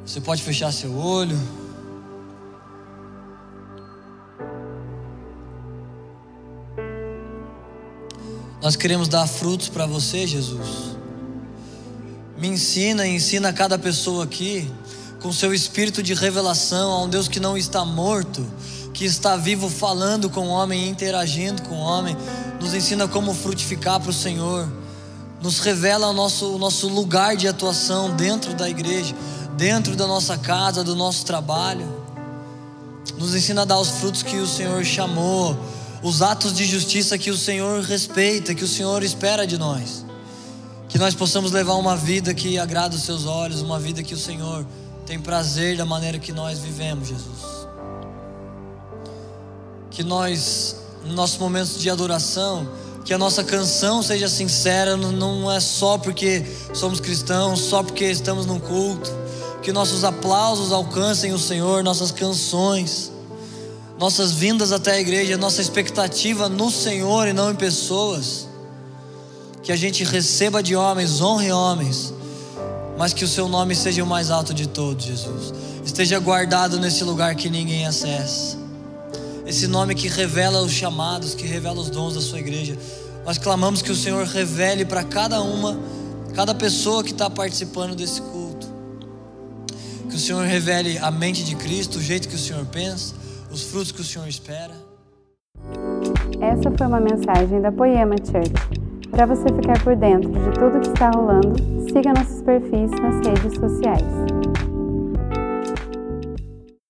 Você pode fechar seu olho. Nós queremos dar frutos para você, Jesus. Me ensina ensina cada pessoa aqui com seu espírito de revelação a um Deus que não está morto, que está vivo falando com o homem, interagindo com o homem, nos ensina como frutificar para o Senhor, nos revela o nosso, o nosso lugar de atuação dentro da igreja, dentro da nossa casa, do nosso trabalho, nos ensina a dar os frutos que o Senhor chamou, os atos de justiça que o Senhor respeita, que o Senhor espera de nós. Que nós possamos levar uma vida que agrada os seus olhos, uma vida que o Senhor tem prazer da maneira que nós vivemos, Jesus que nós, nos nossos momentos de adoração, que a nossa canção seja sincera, não é só porque somos cristãos, só porque estamos num culto, que nossos aplausos alcancem o Senhor, nossas canções, nossas vindas até a igreja, nossa expectativa no Senhor e não em pessoas, que a gente receba de homens, honre homens, mas que o seu nome seja o mais alto de todos, Jesus, esteja guardado nesse lugar que ninguém acessa esse nome que revela os chamados, que revela os dons da sua igreja. Nós clamamos que o Senhor revele para cada uma, cada pessoa que está participando desse culto. Que o Senhor revele a mente de Cristo, o jeito que o Senhor pensa, os frutos que o Senhor espera. Essa foi uma mensagem da Poema Church. Para você ficar por dentro de tudo que está rolando, siga nossos perfis nas redes sociais.